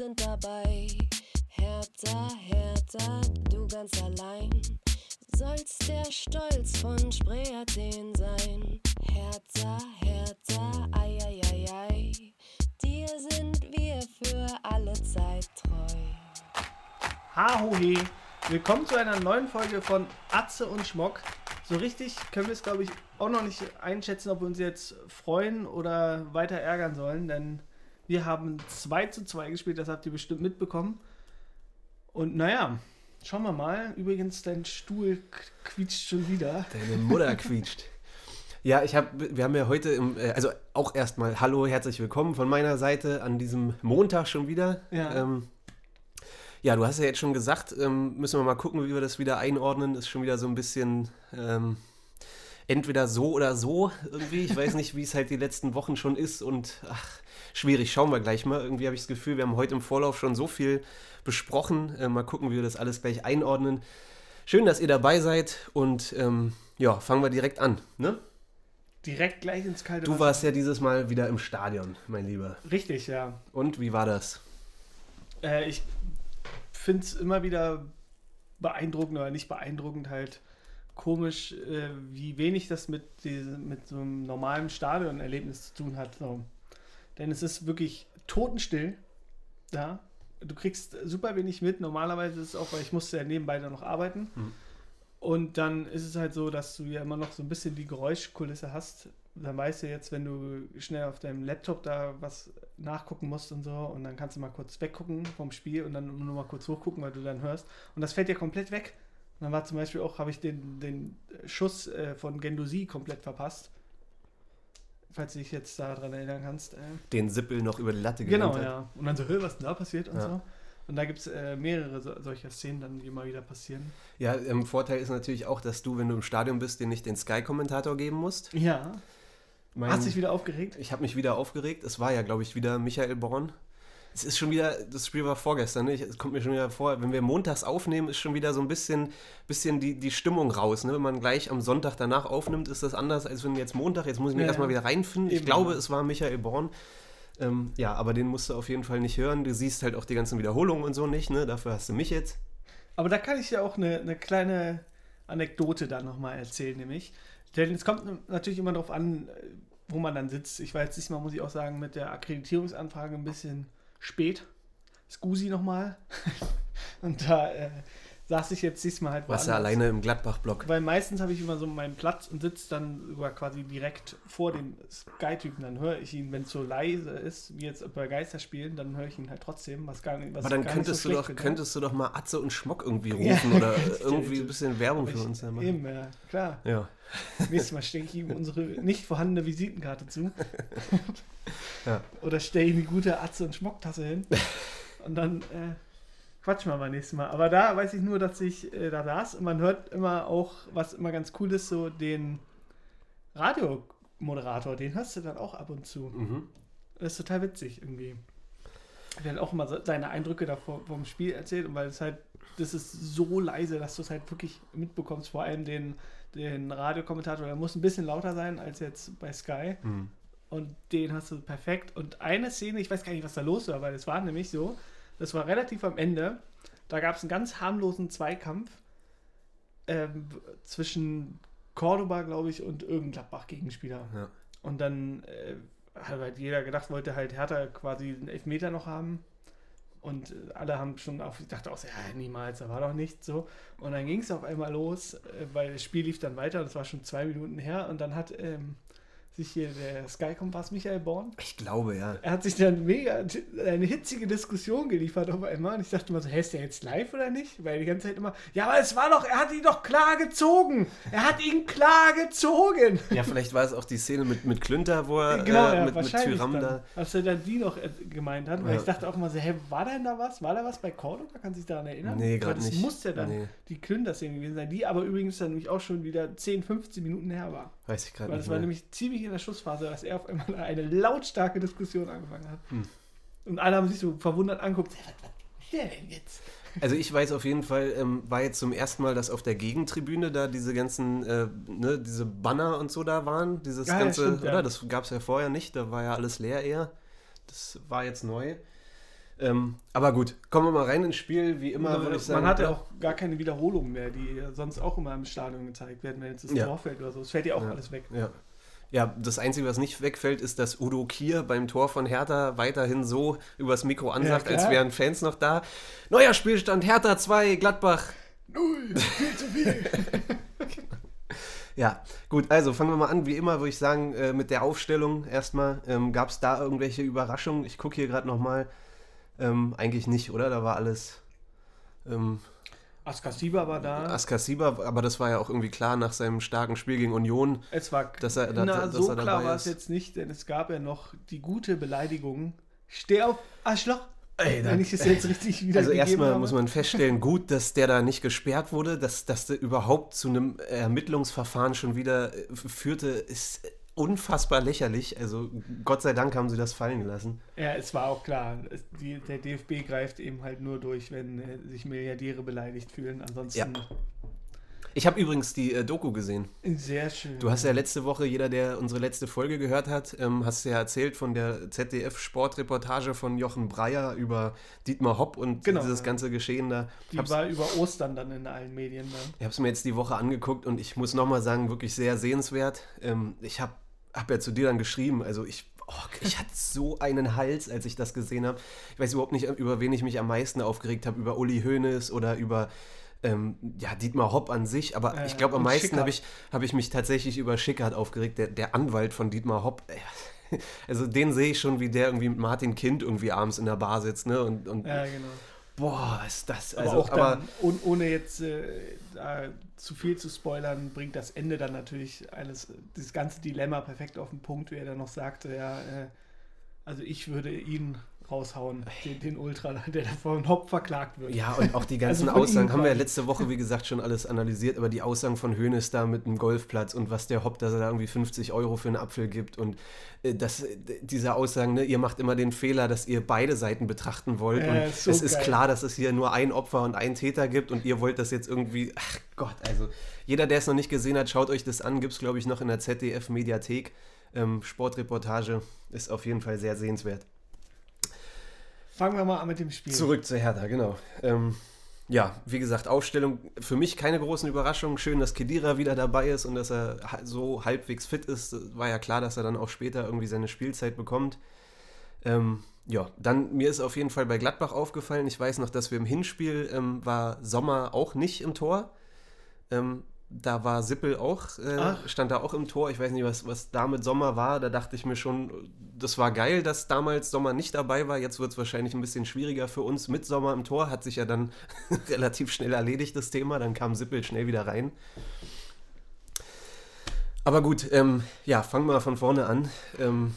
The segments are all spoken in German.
sind dabei. Hertha, Hertha, du ganz allein. Sollst der Stolz von Spree Athen sein. Hertha, Hertha, ei, ei, ei, ei. Dir sind wir für alle Zeit treu. Hahohe! Willkommen zu einer neuen Folge von Atze und Schmock. So richtig können wir es, glaube ich, auch noch nicht einschätzen, ob wir uns jetzt freuen oder weiter ärgern sollen, denn wir haben 2 zu 2 gespielt, das habt ihr bestimmt mitbekommen. Und naja, schauen wir mal. Übrigens, dein Stuhl quietscht schon wieder. Deine Mutter quietscht. Ja, ich habe, wir haben ja heute, im, äh, also auch erstmal Hallo, herzlich willkommen von meiner Seite an diesem Montag schon wieder. Ja. Ähm, ja, du hast ja jetzt schon gesagt, ähm, müssen wir mal gucken, wie wir das wieder einordnen. Ist schon wieder so ein bisschen ähm, entweder so oder so irgendwie. Ich weiß nicht, wie es halt die letzten Wochen schon ist und ach, schwierig. Schauen wir gleich mal. Irgendwie habe ich das Gefühl, wir haben heute im Vorlauf schon so viel besprochen. Äh, mal gucken, wie wir das alles gleich einordnen. Schön, dass ihr dabei seid und ähm, ja, fangen wir direkt an. Ne? Direkt gleich ins kalte Du Wasser. warst ja dieses Mal wieder im Stadion, mein Lieber. Richtig, ja. Und wie war das? Äh, ich finde es immer wieder beeindruckend oder nicht beeindruckend halt komisch, äh, wie wenig das mit, diese, mit so einem normalen Stadionerlebnis zu tun hat. So. Denn es ist wirklich totenstill. Ja. Du kriegst super wenig mit. Normalerweise ist es auch, weil ich musste ja nebenbei dann noch arbeiten. Mhm. Und dann ist es halt so, dass du ja immer noch so ein bisschen die Geräuschkulisse hast. Dann weißt du jetzt, wenn du schnell auf deinem Laptop da was nachgucken musst und so, und dann kannst du mal kurz weggucken vom Spiel und dann nur mal kurz hochgucken, weil du dann hörst. Und das fällt dir komplett weg. Und dann war zum Beispiel auch, habe ich den, den Schuss äh, von Gendosi komplett verpasst. Falls du dich jetzt daran erinnern kannst. Äh. Den Sippel noch über die Latte Genau, gerannt hat. ja. Und dann so, "Hö, was denn da passiert und Ja. so. Und da gibt es äh, mehrere so, solcher Szenen, dann, die immer wieder passieren. Ja, ähm, Vorteil ist natürlich auch, dass du, wenn du im Stadion bist, dir nicht den Sky-Kommentator geben musst. Ja. Mein, Hast dich wieder aufgeregt? ich habe mich wieder aufgeregt. Es war ja, glaube ich, wieder Michael Born. Es ist schon wieder, das Spiel war vorgestern, ne? Es kommt mir schon wieder vor, wenn wir montags aufnehmen, ist schon wieder so ein bisschen, bisschen die, die Stimmung raus. Ne? Wenn man gleich am Sonntag danach aufnimmt, ist das anders, als wenn jetzt Montag, jetzt muss ich mich Ja, erstmal wieder reinfinden. Ich glaube, es war Michael Born. Ähm, ja, aber den musst du auf jeden Fall nicht hören. Du siehst halt auch die ganzen Wiederholungen und so nicht, ne? Dafür hast du mich jetzt. Aber da kann ich ja auch eine, eine kleine Anekdote da nochmal erzählen, nämlich. Denn es kommt natürlich immer darauf an, wo man dann sitzt. Ich war jetzt diesmal, muss ich auch sagen, mit der Akkreditierungsanfrage ein bisschen spät. Scusi nochmal. Und da äh, saß ich jetzt diesmal halt Warst du woanders. alleine im Gladbach-Block. Weil meistens habe ich immer so meinen Platz und sitze dann sogar quasi direkt vor dem Sky-Typen. Dann höre ich ihn, wenn es so leise ist, wie jetzt bei Geisterspielen, dann höre ich ihn halt trotzdem, was gar nicht was Aber dann könntest, so du doch, finde. könntest du doch mal Atze und Schmock irgendwie Ja. rufen oder Stimmt. irgendwie ein bisschen Werbung für uns ja machen. Eben, ja, klar. Ja. Nächstes Mal stecke ich ihm unsere nicht vorhandene Visitenkarte zu. Ja. Oder stelle ihm die gute Atze- und Schmocktasse hin. Und dann äh, quatschen wir mal nächstes Mal. Aber da weiß ich nur, dass ich äh, da saß und man hört immer auch, was immer ganz cool ist, so den Radiomoderator, den hörst du dann auch ab und zu. Mhm. Das ist total witzig irgendwie. Der hat auch immer so- seine Eindrücke davor vom Spiel erzählt und weil es halt, das ist so leise, dass du es halt wirklich mitbekommst. Vor allem den, den Radiokommentator, der muss ein bisschen lauter sein als jetzt bei Sky. Mhm. Und den hast du perfekt. Und eine Szene, ich weiß gar nicht, was da los war, weil es war nämlich so, das war relativ am Ende. Da gab es einen ganz harmlosen Zweikampf ähm, zwischen Cordoba, glaube ich, und irgendein Gladbach-Gegenspieler. Ja. Und dann äh, hat halt jeder gedacht, wollte halt Hertha quasi einen Elfmeter noch haben. Und äh, alle haben schon auf, ich dachte auch, so, ja, niemals, da war doch nichts so. Und dann ging es auf einmal los, äh, weil das Spiel lief dann weiter, das war schon zwei Minuten her. Und dann hat ähm, sich hier der Sky-Kompass Michael Born, Ich glaube, ja. er hat sich dann mega eine hitzige Diskussion geliefert auf einmal. Und ich dachte mal so, hä, ist der jetzt live oder nicht? Weil die ganze Zeit immer, ja, aber es war doch, er hat ihn doch klar gezogen. Er hat ihn klar gezogen. Ja, vielleicht war es auch die Szene mit, mit Klünter, wo er Genau, äh, ja, mit, mit Tyram dann, da. als er dann die noch äh, gemeint hat, weil Ja. ich dachte auch mal so, hä, war denn da was? War da was bei Cordoba? Kann sich daran erinnern? Nee, Weil gerade das nicht. muss ja dann Nee. die Klünter-Szene gewesen sein, die aber übrigens dann nämlich auch schon wieder 10, 15 Minuten her war. Weiß ich gerade Weil nicht. das war nämlich ziemlich in der Schussphase, dass er auf einmal eine lautstarke Diskussion angefangen hat. Hm. Und alle haben sich so verwundert angeguckt, "Hä, was, will der denn jetzt? Also ich weiß auf jeden Fall, ähm, war jetzt zum ersten Mal, dass auf der Gegentribüne da diese ganzen, äh, ne, diese Banner und so da waren. Dieses Ja, ja, ganze, stimmt, ja. oder? Das gab es ja vorher nicht, da war ja alles leer eher. Das war jetzt neu. Ähm, aber gut, kommen wir mal rein ins Spiel. Wie immer würde ich sagen. Man hat ja auch gar keine Wiederholungen mehr, die ja sonst auch immer im Stadion gezeigt werden, wenn jetzt das Ja. Tor fällt oder so. Es fällt ja auch Ja. alles weg. Ja. Ja, das Einzige, was nicht wegfällt, ist, dass Udo Kier beim Tor von Hertha weiterhin so übers Mikro ansagt, Ja, als wären Fans noch da. Neuer Spielstand, Hertha 2, Gladbach. Null, viel zu viel. Ja, gut, also fangen wir mal an. Wie immer würde ich sagen, äh, mit der Aufstellung erstmal. Ähm, Gab es da irgendwelche Überraschungen? Ich gucke hier gerade nochmal. Ähm, eigentlich nicht, oder? Da war alles. Ähm, Askasiba war da. Askasiba, aber das war ja auch irgendwie klar nach seinem starken Spiel gegen Union. es war dass er- dass- na, dass so er dabei klar war es jetzt nicht, denn es gab ja noch die gute Beleidigung. Steh auf, Arschloch. Ey, wenn ich es jetzt richtig wieder Also erstmal muss man feststellen, gut, dass der da nicht gesperrt wurde, dass, dass der überhaupt zu einem Ermittlungsverfahren schon wieder äh, führte, ist unfassbar lächerlich. Also Gott sei Dank haben sie das fallen gelassen. Ja, es war auch klar. Es, die, der DFB greift eben halt nur durch, wenn äh, sich Milliardäre beleidigt fühlen. Ansonsten Ich habe übrigens die äh, Doku gesehen. sehr schön. Du hast ja letzte Woche, jeder, der unsere letzte Folge gehört hat, ähm, hast ja erzählt von der ZDF-Sportreportage von Jochen Breyer über Dietmar Hopp und Genau, dieses ja. ganze Geschehen da. die Hab's- war über Ostern dann in allen Medien. Ne? Ich habe es mir jetzt die Woche angeguckt und ich muss nochmal sagen, wirklich sehr sehenswert. Ähm, ich habe hab ja zu dir dann geschrieben, also ich, oh, ich hatte so einen Hals, als ich das gesehen habe. Ich weiß überhaupt nicht, über wen ich mich am meisten aufgeregt habe, über Uli Hoeneß oder über ähm, ja, Dietmar Hopp an sich, aber Äh, ich glaube, am meisten habe ich, hab ich mich tatsächlich über Schickert aufgeregt, der, der Anwalt von Dietmar Hopp. Ey, Also den sehe ich schon, wie der irgendwie mit Martin Kind irgendwie abends in der Bar sitzt, ne? Und, und Ja, genau. boah, ist das. Aber Also, auch dann, ohne, ohne jetzt äh, zu viel zu spoilern, bringt das Ende dann natürlich alles, das ganze Dilemma perfekt auf den Punkt, wie er dann noch sagte, ja, äh, also ich würde ihn raushauen, den, den Ultra, der da vom Haupt verklagt wird. Ja, und auch die ganzen Also Aussagen haben wir ja letzte Woche, wie gesagt, schon alles analysiert, aber die Aussagen von Hoeneß da mit dem Golfplatz und was der Hopp, dass er da irgendwie 50 Euro für einen Apfel gibt und äh, das, äh, diese Aussagen, ne, ihr macht immer den Fehler, dass ihr beide Seiten betrachten wollt Ja, und ist so es ist geil. klar, dass es hier nur ein Opfer und einen Täter gibt und ihr wollt das jetzt irgendwie, ach Gott, also jeder, der es noch nicht gesehen hat, schaut euch das an, gibt es glaube ich noch in der ZDF-Mediathek. Ähm, Sportreportage ist auf jeden Fall sehr sehenswert. Fangen wir mal an mit dem Spiel. Zurück zu Hertha, genau. Ähm, ja, wie gesagt, Aufstellung für mich keine großen Überraschungen. Schön, dass Kedira wieder dabei ist und dass er so halbwegs fit ist. War ja klar, dass er dann auch später irgendwie seine Spielzeit bekommt. Ähm, ja, dann mir ist auf jeden Fall bei Gladbach aufgefallen. Ich weiß noch, dass wir im Hinspiel ähm, war Sommer auch nicht im Tor. Ähm, da war Sippel auch, äh, stand da auch im Tor. Ich weiß nicht, was, was da mit Sommer war. Da dachte ich mir schon, das war geil, dass damals Sommer nicht dabei war. Jetzt wird es wahrscheinlich ein bisschen schwieriger für uns mit Sommer im Tor. Hat sich ja dann relativ schnell erledigt, das Thema. Dann kam Sippel schnell wieder rein. Aber gut, ähm, ja, fangen wir mal von vorne an. Ähm,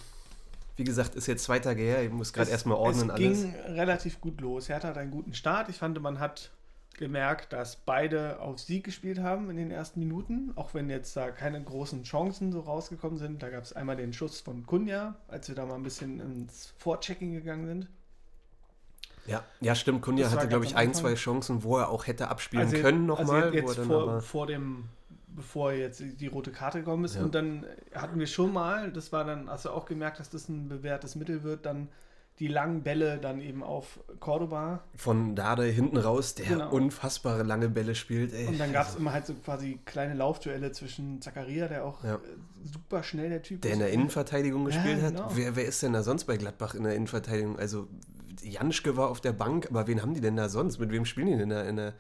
wie gesagt, ist jetzt zwei Tage her. Ich muss gerade erstmal ordnen es alles. ging relativ gut los. Hertha hat einen guten Start. Ich fand, man hat gemerkt, dass beide auf Sieg gespielt haben in den ersten Minuten, auch wenn jetzt da keine großen Chancen so rausgekommen sind. Da gab es einmal den Schuss von Kunja, als wir da mal ein bisschen ins Vorchecking gegangen sind. Ja, ja, stimmt. Kunja hatte, glaube ich, ein, zwei Chancen, wo er auch hätte abspielen Also- können nochmal. Also jetzt er vor, vor dem, bevor jetzt die rote Karte gekommen ist. Ja. Und dann hatten wir schon mal, das war dann, hast du auch gemerkt, dass das ein bewährtes Mittel wird, dann die langen Bälle dann eben auf Cordoba. von Dade hinten raus, der Genau. unfassbare lange Bälle spielt. Ey. Und dann gab es Also, immer halt so quasi kleine Laufduelle zwischen Zakaria, der auch Ja. äh, super schnell der Typ der in der Innenverteidigung Ja, gespielt genau. hat. Wer, wer ist denn da sonst bei Gladbach in der Innenverteidigung? Also Janschke war auf der Bank, aber wen haben die denn da sonst? Mit wem spielen die denn da in der,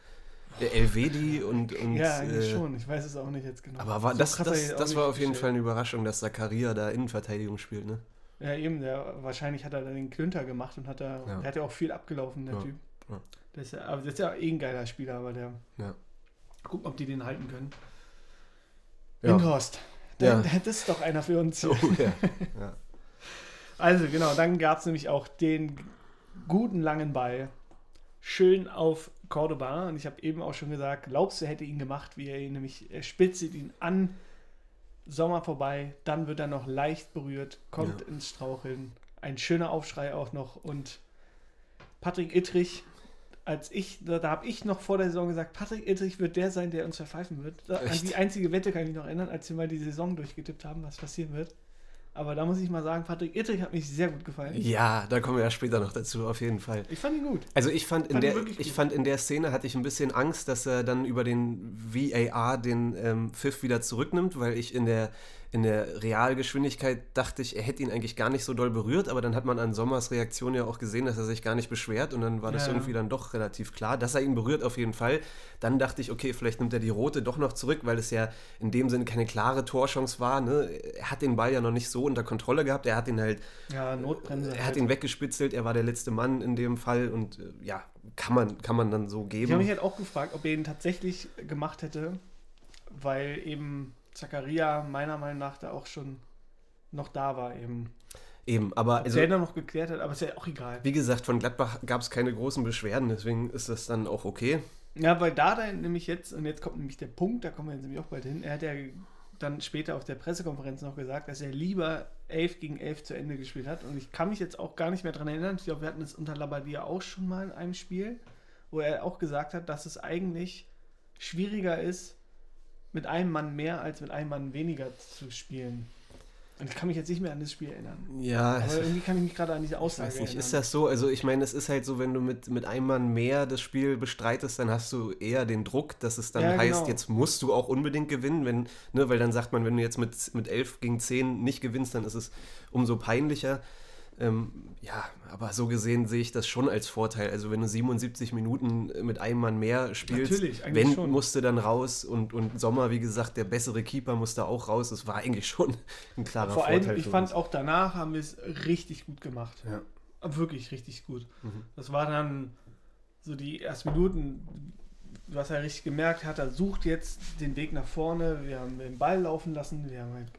der Elvedi und, und Ja, eigentlich äh, schon. Ich weiß es auch nicht jetzt genau. Aber war, So das, das, das war auf jeden Fall eine Überraschung, dass Zakaria da Innenverteidigung spielt, ne? Ja, eben, der, wahrscheinlich hat er dann den Klünter gemacht und hat da, Ja. der hat ja auch viel abgelaufen, der Ja, Typ. ja. Der ist ja, aber das ist ja eh ein geiler Spieler, aber der. Ja. Gucken, ob die den halten können. Ja. Windhorst. Der, das ist doch einer für uns. Oh, ja. ja. Also genau, dann gab es nämlich auch den guten langen Ball. Schön auf Cordoba. Und ich habe eben auch schon gesagt, glaubst du, hätte ihn gemacht, wie er ihn nämlich, er spitzelt ihn an, Sommer vorbei, dann wird er noch leicht berührt, kommt Ja. ins Straucheln. Ein schöner Aufschrei auch noch. Und Patrick Ittrich, als ich, da, da habe ich noch vor der Saison gesagt, Patrick Ittrich wird der sein, der uns verpfeifen wird. Da, an die einzige Wette kann ich mich noch erinnern, als wir mal die Saison durchgetippt haben, was passieren wird. Aber da muss ich mal sagen, Patrick Ittrich hat mich sehr gut gefallen. Ja, da kommen wir ja später noch dazu, auf jeden Fall. Ich fand ihn gut. Also ich fand, in Fand ihn der, ich gut. fand in der Szene hatte ich ein bisschen Angst, dass er dann über den VAR den ähm, Pfiff wieder zurücknimmt, weil ich in der, in der Realgeschwindigkeit dachte ich, er hätte ihn eigentlich gar nicht so doll berührt, aber dann hat man an Sommers Reaktion ja auch gesehen, dass er sich gar nicht beschwert und dann war das Ja, irgendwie dann doch relativ klar, dass er ihn berührt auf jeden Fall. Dann dachte ich, okay, vielleicht nimmt er die rote doch noch zurück, weil es ja in dem Sinne keine klare Torchance war. Ne? Er hat den Ball ja noch nicht so unter Kontrolle gehabt, er hat ihn halt Ja, Notbremse. er hat ihn weggespitzelt, er war der letzte Mann in dem Fall und äh, ja, kann man, kann man dann so Ich habe geben. mich halt auch gefragt, ob er ihn tatsächlich gemacht hätte, weil eben Zakaria meiner Meinung nach da auch schon noch da war eben. Eben, aber Also, also, der dann noch geklärt hat, aber ist ja auch egal. wie gesagt, von Gladbach gab es keine großen Beschwerden, deswegen ist das dann auch okay. Ja, weil da dann nämlich jetzt, und jetzt kommt nämlich der Punkt, da kommen wir jetzt nämlich auch bald hin, er hat ja dann später auf der Pressekonferenz noch gesagt, dass er lieber 11 gegen 11 zu Ende gespielt hat. Und ich kann mich jetzt auch gar nicht mehr dran erinnern. Ich glaube, wir hatten es unter Labadia auch schon mal in einem Spiel, wo er auch gesagt hat, dass es eigentlich schwieriger ist, mit einem Mann mehr als mit einem Mann weniger zu spielen. Und ich kann mich jetzt nicht mehr an das Spiel erinnern. Ja, Aber irgendwie kann ich mich gerade an diese ich Aussage weiß nicht, erinnern. ist das so? Also ich meine, es ist halt so, wenn du mit, mit einem Mann mehr das Spiel bestreitest, dann hast du eher den Druck, dass es dann Ja, heißt, genau. jetzt musst du auch unbedingt gewinnen, wenn, ne, weil dann sagt man, wenn du jetzt mit, mit 11 gegen 10 nicht gewinnst, dann ist es umso peinlicher. Ähm, ja, aber so gesehen sehe ich das schon als Vorteil. Also wenn du 77 Minuten mit einem Mann mehr spielst, Natürlich, wenn schon. musste dann raus und, und Sommer, wie gesagt, der bessere Keeper musste auch raus. Das war eigentlich schon ein klarer Vor Vorteil. allem, ich fand auch danach haben wir es richtig gut gemacht. Ja. Wirklich richtig gut. Mhm. Das war dann so die ersten Minuten, hast ja richtig gemerkt, Hertha sucht jetzt den Weg nach vorne. Wir haben den Ball laufen lassen, wir haben halt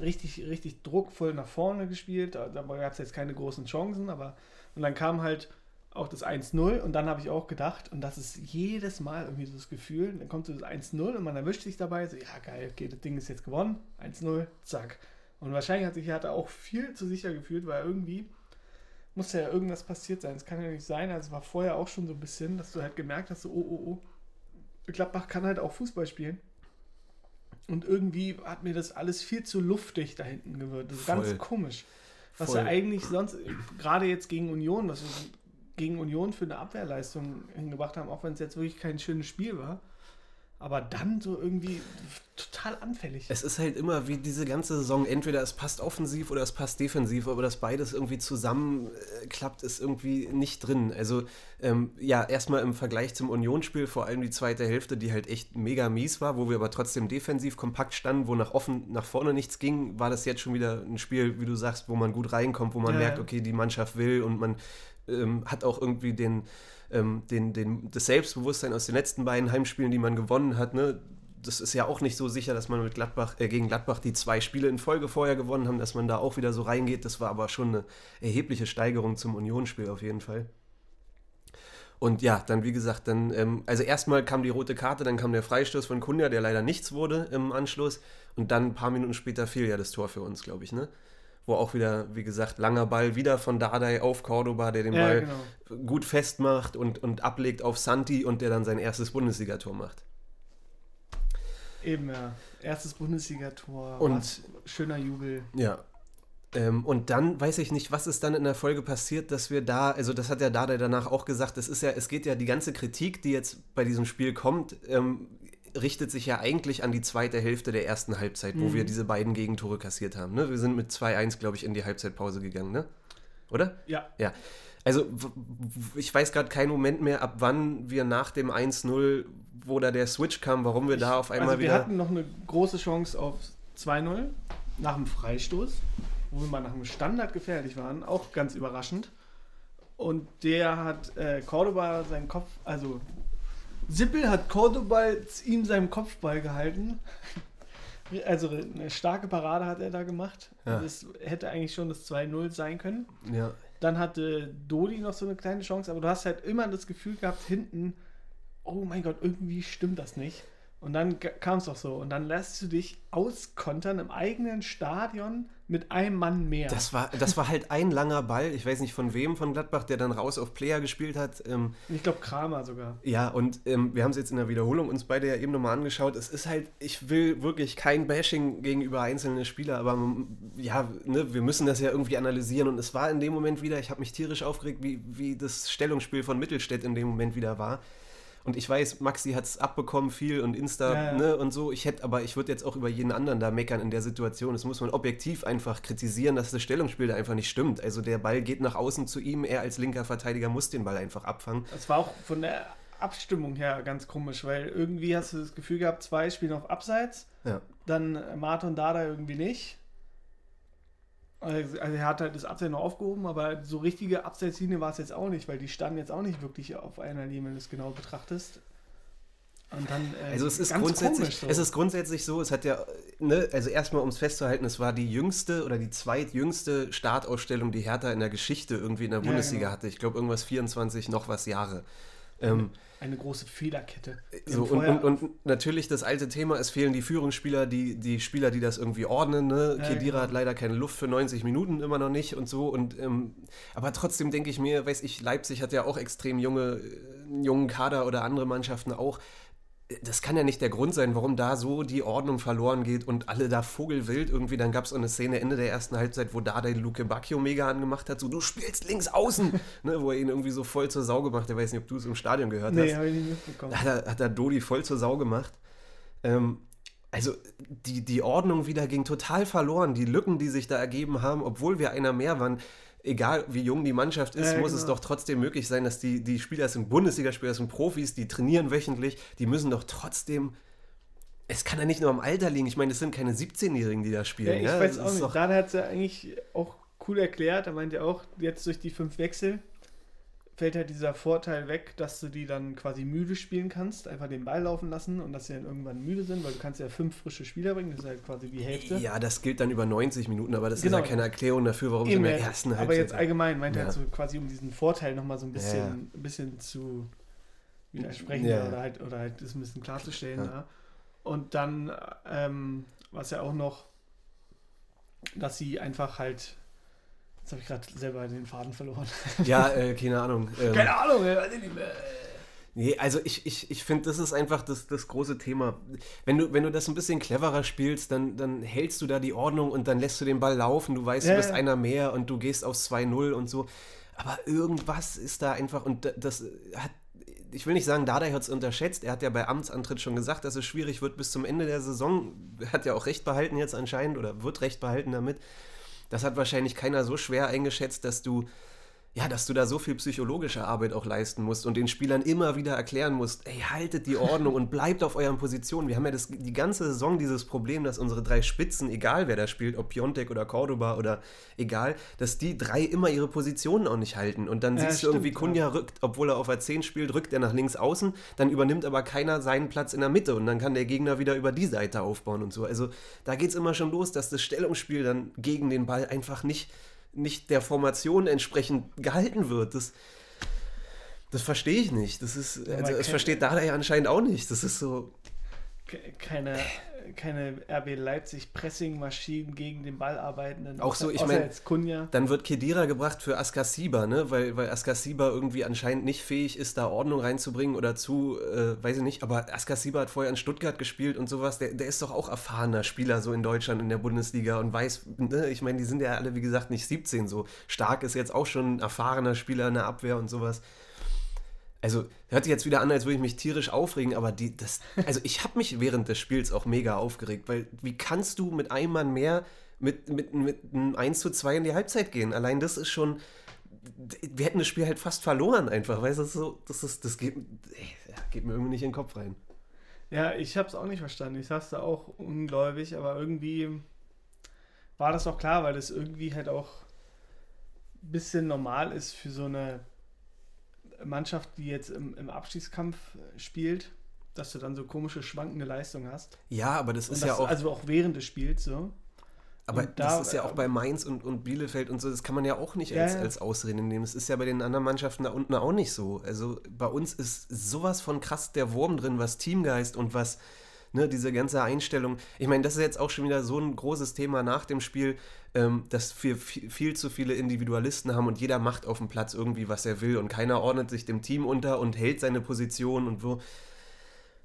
richtig, richtig druckvoll nach vorne gespielt. Da, da gab es jetzt keine großen Chancen, aber und dann kam halt auch das 1-0 und dann habe ich auch gedacht, und das ist jedes Mal irgendwie so das Gefühl, dann kommt so das 1-0 und man erwischt sich dabei, so, ja geil, okay, das Ding ist jetzt gewonnen, 1-0, zack. Und wahrscheinlich hat sich Hertha auch viel zu sicher gefühlt, weil irgendwie muss ja irgendwas passiert sein. Es kann ja nicht sein, also war vorher auch schon so ein bisschen, dass du halt gemerkt hast, so, oh, oh, oh, Gladbach kann halt auch Fußball spielen. Und irgendwie hat mir das alles viel zu luftig da hinten gewirkt. Das ist Voll. ganz komisch. Was Voll. ja eigentlich sonst, gerade jetzt gegen Union, was wir gegen Union für eine Abwehrleistung hingebracht haben, auch wenn es jetzt wirklich kein schönes Spiel war. Aber dann so irgendwie total anfällig. Es ist halt immer wie diese ganze Saison, entweder es passt offensiv oder es passt defensiv, aber dass beides irgendwie zusammen äh, klappt, ist irgendwie nicht drin. Also ähm, ja, erstmal im Vergleich zum Unionsspiel, vor allem die zweite Hälfte, die halt echt mega mies war, wo wir aber trotzdem defensiv kompakt standen, wo nach offen, nach vorne nichts ging, war das jetzt schon wieder ein Spiel, wie du sagst, wo man gut reinkommt, wo man Ja, merkt, okay, die Mannschaft will und man ähm, hat auch irgendwie den, ähm, den, den, das Selbstbewusstsein aus den letzten beiden Heimspielen, die man gewonnen hat, ne? Das ist ja auch nicht so sicher, dass man mit Gladbach, äh, gegen Gladbach die zwei Spiele in Folge vorher gewonnen haben, dass man da auch wieder so reingeht. Das war aber schon eine erhebliche Steigerung zum Unionsspiel auf jeden Fall. Und ja, dann wie gesagt, dann, ähm, also erstmal kam die rote Karte, dann kam der Freistoß von Kunja, der leider nichts wurde im Anschluss. Und dann ein paar Minuten später fiel ja das Tor für uns, glaube ich, ne? Wo auch wieder, wie gesagt, langer Ball wieder von Dardai auf Cordoba, der den ja, Ball genau. gut festmacht und, und ablegt auf Santi und der dann sein erstes Bundesligator macht. Eben, ja. Erstes Bundesligator. Und- was, schöner Jubel. Ja. Ähm, und dann weiß ich nicht, was ist dann in der Folge passiert, dass wir da, also das hat ja Dada danach auch gesagt, es ist ja, es geht ja die ganze Kritik, die jetzt bei diesem Spiel kommt, ähm, richtet sich ja eigentlich an die zweite Hälfte der ersten Halbzeit, wo Mhm. wir diese beiden Gegentore kassiert haben. Ne? Wir sind mit 2-1, glaube ich, in die Halbzeitpause gegangen, ne? Oder? Ja, Ja. Also, ich weiß gerade keinen Moment mehr, ab wann wir nach dem 1-0, wo da der Switch kam, warum wir da auf einmal also wir wieder. hatten noch eine große Chance auf 2-0 nach dem Freistoß, wo wir mal nach dem Standard gefährlich waren, auch ganz überraschend. Und der hat äh, Cordoba seinen Kopf, also Sippel hat Cordoba ihm seinen Kopfball gehalten. Also eine starke Parade hat er da gemacht. Ja. Das hätte eigentlich schon das 2-0 sein können. ja. Dann hatte Dodi noch so eine kleine Chance, aber du hast halt immer das Gefühl gehabt, hinten, oh mein Gott, irgendwie stimmt das nicht. Und dann kam es doch so. Und dann lässt du dich auskontern im eigenen Stadion mit einem Mann mehr. Das war, das war halt ein langer Ball, ich weiß nicht von wem, von Gladbach, der dann raus auf Player gespielt hat. Ähm, ich glaube Kramer sogar. Ja, und ähm, wir haben es jetzt in der Wiederholung uns beide ja eben nochmal angeschaut. Es ist halt, ich will wirklich kein Bashing gegenüber einzelnen Spieler, aber ja, ne, wir müssen das ja irgendwie analysieren. Und es war in dem Moment wieder, ich habe mich tierisch aufgeregt, wie, wie das Stellungsspiel von Mittelstädt in dem Moment wieder war. Und ich weiß, Maxi hat es abbekommen viel und Insta ja, ja. Ne, und so. Ich hätte, aber ich würde jetzt auch über jeden anderen da meckern in der Situation. Das muss man objektiv einfach kritisieren, dass das Stellungsspiel da einfach nicht stimmt. Also der Ball geht nach außen zu ihm, er als linker Verteidiger muss den Ball einfach abfangen. Das war auch von der Abstimmung her ganz komisch, weil irgendwie hast du das Gefühl gehabt, zwei spielen auf Abseits, ja. dann Martin Dada irgendwie nicht. Also, also er hat halt das Abseits noch aufgehoben, aber so richtige Abseitslinie war es jetzt auch nicht, weil die standen jetzt auch nicht wirklich auf einer Linie, wenn du es genau betrachtest. Und dann, äh, also es ist, grundsätzlich, so. es ist grundsätzlich so, es hat ja, ne, also erstmal um es festzuhalten, es war die jüngste oder die zweitjüngste Startausstellung, die Hertha in der Geschichte irgendwie in der Bundesliga ja, genau. hatte. Ich glaube irgendwas 24 noch was Jahre. Ähm, eine große Fehlerkette. So, und, und, und, natürlich das alte Thema, es fehlen die Führungsspieler, die, die Spieler, die das irgendwie ordnen. Ne? Ja, Kedira genau. hat leider keine Luft für 90 Minuten immer noch nicht und so. Und, ähm, aber trotzdem denke ich mir, weiß ich, Leipzig hat ja auch extrem junge, äh, jungen Kader oder andere Mannschaften auch das kann ja nicht der Grund sein, warum da so die Ordnung verloren geht und alle da vogelwild irgendwie. Dann gab es auch eine Szene Ende der ersten Halbzeit, wo da den Luke Bacchio mega angemacht hat, so du spielst links außen, ne, wo er ihn irgendwie so voll zur Sau gemacht hat. Ich weiß nicht, ob du es im Stadion gehört nee, hast. Nee, habe ich nicht mitbekommen. Hat er, hat er Dodi voll zur Sau gemacht. Ähm, also die, die Ordnung wieder ging total verloren. Die Lücken, die sich da ergeben haben, obwohl wir einer mehr waren egal wie jung die Mannschaft ist, ja, muss genau. es doch trotzdem möglich sein, dass die, die Spieler sind Bundesligaspieler, sind Profis, die trainieren wöchentlich, die müssen doch trotzdem. Es kann ja nicht nur am Alter liegen. Ich meine, es sind keine 17-Jährigen, die da spielen. Ja, ich ja? weiß auch nicht. Dann hat es ja eigentlich auch cool erklärt. Er meinte auch, jetzt durch die fünf Wechsel fällt halt dieser Vorteil weg, dass du die dann quasi müde spielen kannst, einfach den Ball laufen lassen und dass sie dann irgendwann müde sind, weil du kannst ja fünf frische Spieler bringen, das ist halt quasi die Hälfte. Ja, das gilt dann über 90 Minuten, aber das genau. ist ja keine Erklärung dafür, warum Eben, sie in der ersten Halbzeit... Aber jetzt allgemein meint ja. er halt so quasi, um diesen Vorteil nochmal so ein bisschen, ja. ein bisschen zu widersprechen ja. oder, halt, oder halt das ein bisschen klarzustellen. Ja. Und dann, ähm, was ja auch noch, dass sie einfach halt Jetzt habe ich gerade selber den Faden verloren. Ja, äh, keine Ahnung. Ähm, keine Ahnung, äh, Nee, also ich, ich, ich finde, das ist einfach das, das große Thema. Wenn du, wenn du das ein bisschen cleverer spielst, dann, dann hältst du da die Ordnung und dann lässt du den Ball laufen. Du weißt, ja, du bist ja. einer mehr und du gehst aufs 2-0 und so. Aber irgendwas ist da einfach, und das hat, ich will nicht sagen, Dada hat es unterschätzt. Er hat ja bei Amtsantritt schon gesagt, dass es schwierig wird bis zum Ende der Saison. Er hat ja auch recht behalten jetzt anscheinend oder wird recht behalten damit das hat wahrscheinlich keiner so schwer eingeschätzt, dass du ja, dass du da so viel psychologische Arbeit auch leisten musst und den Spielern immer wieder erklären musst, ey, haltet die Ordnung und bleibt auf euren Positionen. Wir haben ja das, die ganze Saison dieses Problem, dass unsere drei Spitzen, egal wer da spielt, ob Piontek oder Cordoba oder egal, dass die drei immer ihre Positionen auch nicht halten. Und dann ja, siehst du irgendwie, Kunja ja. rückt, obwohl er auf a 10 spielt, rückt er nach links außen, dann übernimmt aber keiner seinen Platz in der Mitte und dann kann der Gegner wieder über die Seite aufbauen und so. Also da geht es immer schon los, dass das Stellungsspiel dann gegen den Ball einfach nicht nicht der Formation entsprechend gehalten wird. Das, das verstehe ich nicht. Das ist, also, das versteht Dada ja anscheinend auch nicht. Das ist so. Keine, keine RB Leipzig Pressing-Maschinen gegen den Ball arbeitenden. Auch so, ich meine, dann wird Kedira gebracht für Askasiba, ne? weil, weil Askasiba irgendwie anscheinend nicht fähig ist, da Ordnung reinzubringen oder zu, äh, weiß ich nicht, aber Askasiba hat vorher in Stuttgart gespielt und sowas, der, der ist doch auch erfahrener Spieler so in Deutschland in der Bundesliga und weiß, ne? ich meine, die sind ja alle, wie gesagt, nicht 17 so. Stark ist jetzt auch schon ein erfahrener Spieler in der Abwehr und sowas also hört sich jetzt wieder an, als würde ich mich tierisch aufregen, aber die, das, also ich habe mich während des Spiels auch mega aufgeregt, weil wie kannst du mit einem Mann mehr mit, mit, mit einem 1 zu 2 in die Halbzeit gehen? Allein das ist schon, wir hätten das Spiel halt fast verloren einfach, weißt du, so, das ist, das geht, geht mir irgendwie nicht in den Kopf rein. Ja, ich habe es auch nicht verstanden. Ich sag's da auch ungläubig, aber irgendwie war das auch klar, weil das irgendwie halt auch ein bisschen normal ist für so eine Mannschaft, die jetzt im, im Abstiegskampf äh, spielt, dass du dann so komische schwankende Leistungen hast. Ja, aber das ist das, ja auch. Also auch während des Spiels so. Aber da, das ist ja auch bei Mainz und, und Bielefeld und so, das kann man ja auch nicht ja, als, als Ausrede nehmen. Es ist ja bei den anderen Mannschaften da unten auch nicht so. Also bei uns ist sowas von krass der Wurm drin, was Teamgeist und was, Ne, diese ganze Einstellung. Ich meine, das ist jetzt auch schon wieder so ein großes Thema nach dem Spiel, ähm, dass wir viel, viel zu viele Individualisten haben und jeder macht auf dem Platz irgendwie, was er will und keiner ordnet sich dem Team unter und hält seine Position und wo.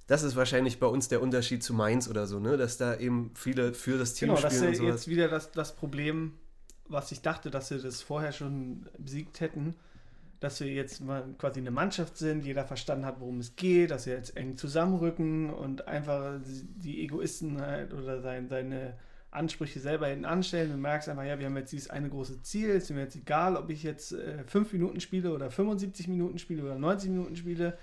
Das ist wahrscheinlich bei uns der Unterschied zu Mainz oder so, ne? dass da eben viele für das Team Genau, spielen das und ist jetzt wieder das, das Problem, was ich dachte, dass wir das vorher schon besiegt hätten, dass wir jetzt mal quasi eine Mannschaft sind, jeder verstanden hat, worum es geht, dass wir jetzt eng zusammenrücken und einfach die Egoisten halt oder sein, seine Ansprüche selber hinten anstellen. Du merkst einfach, ja, wir haben jetzt dieses eine große Ziel, es ist mir jetzt egal, ob ich jetzt äh, 5 Minuten spiele oder 75 Minuten spiele oder 90 Minuten spiele.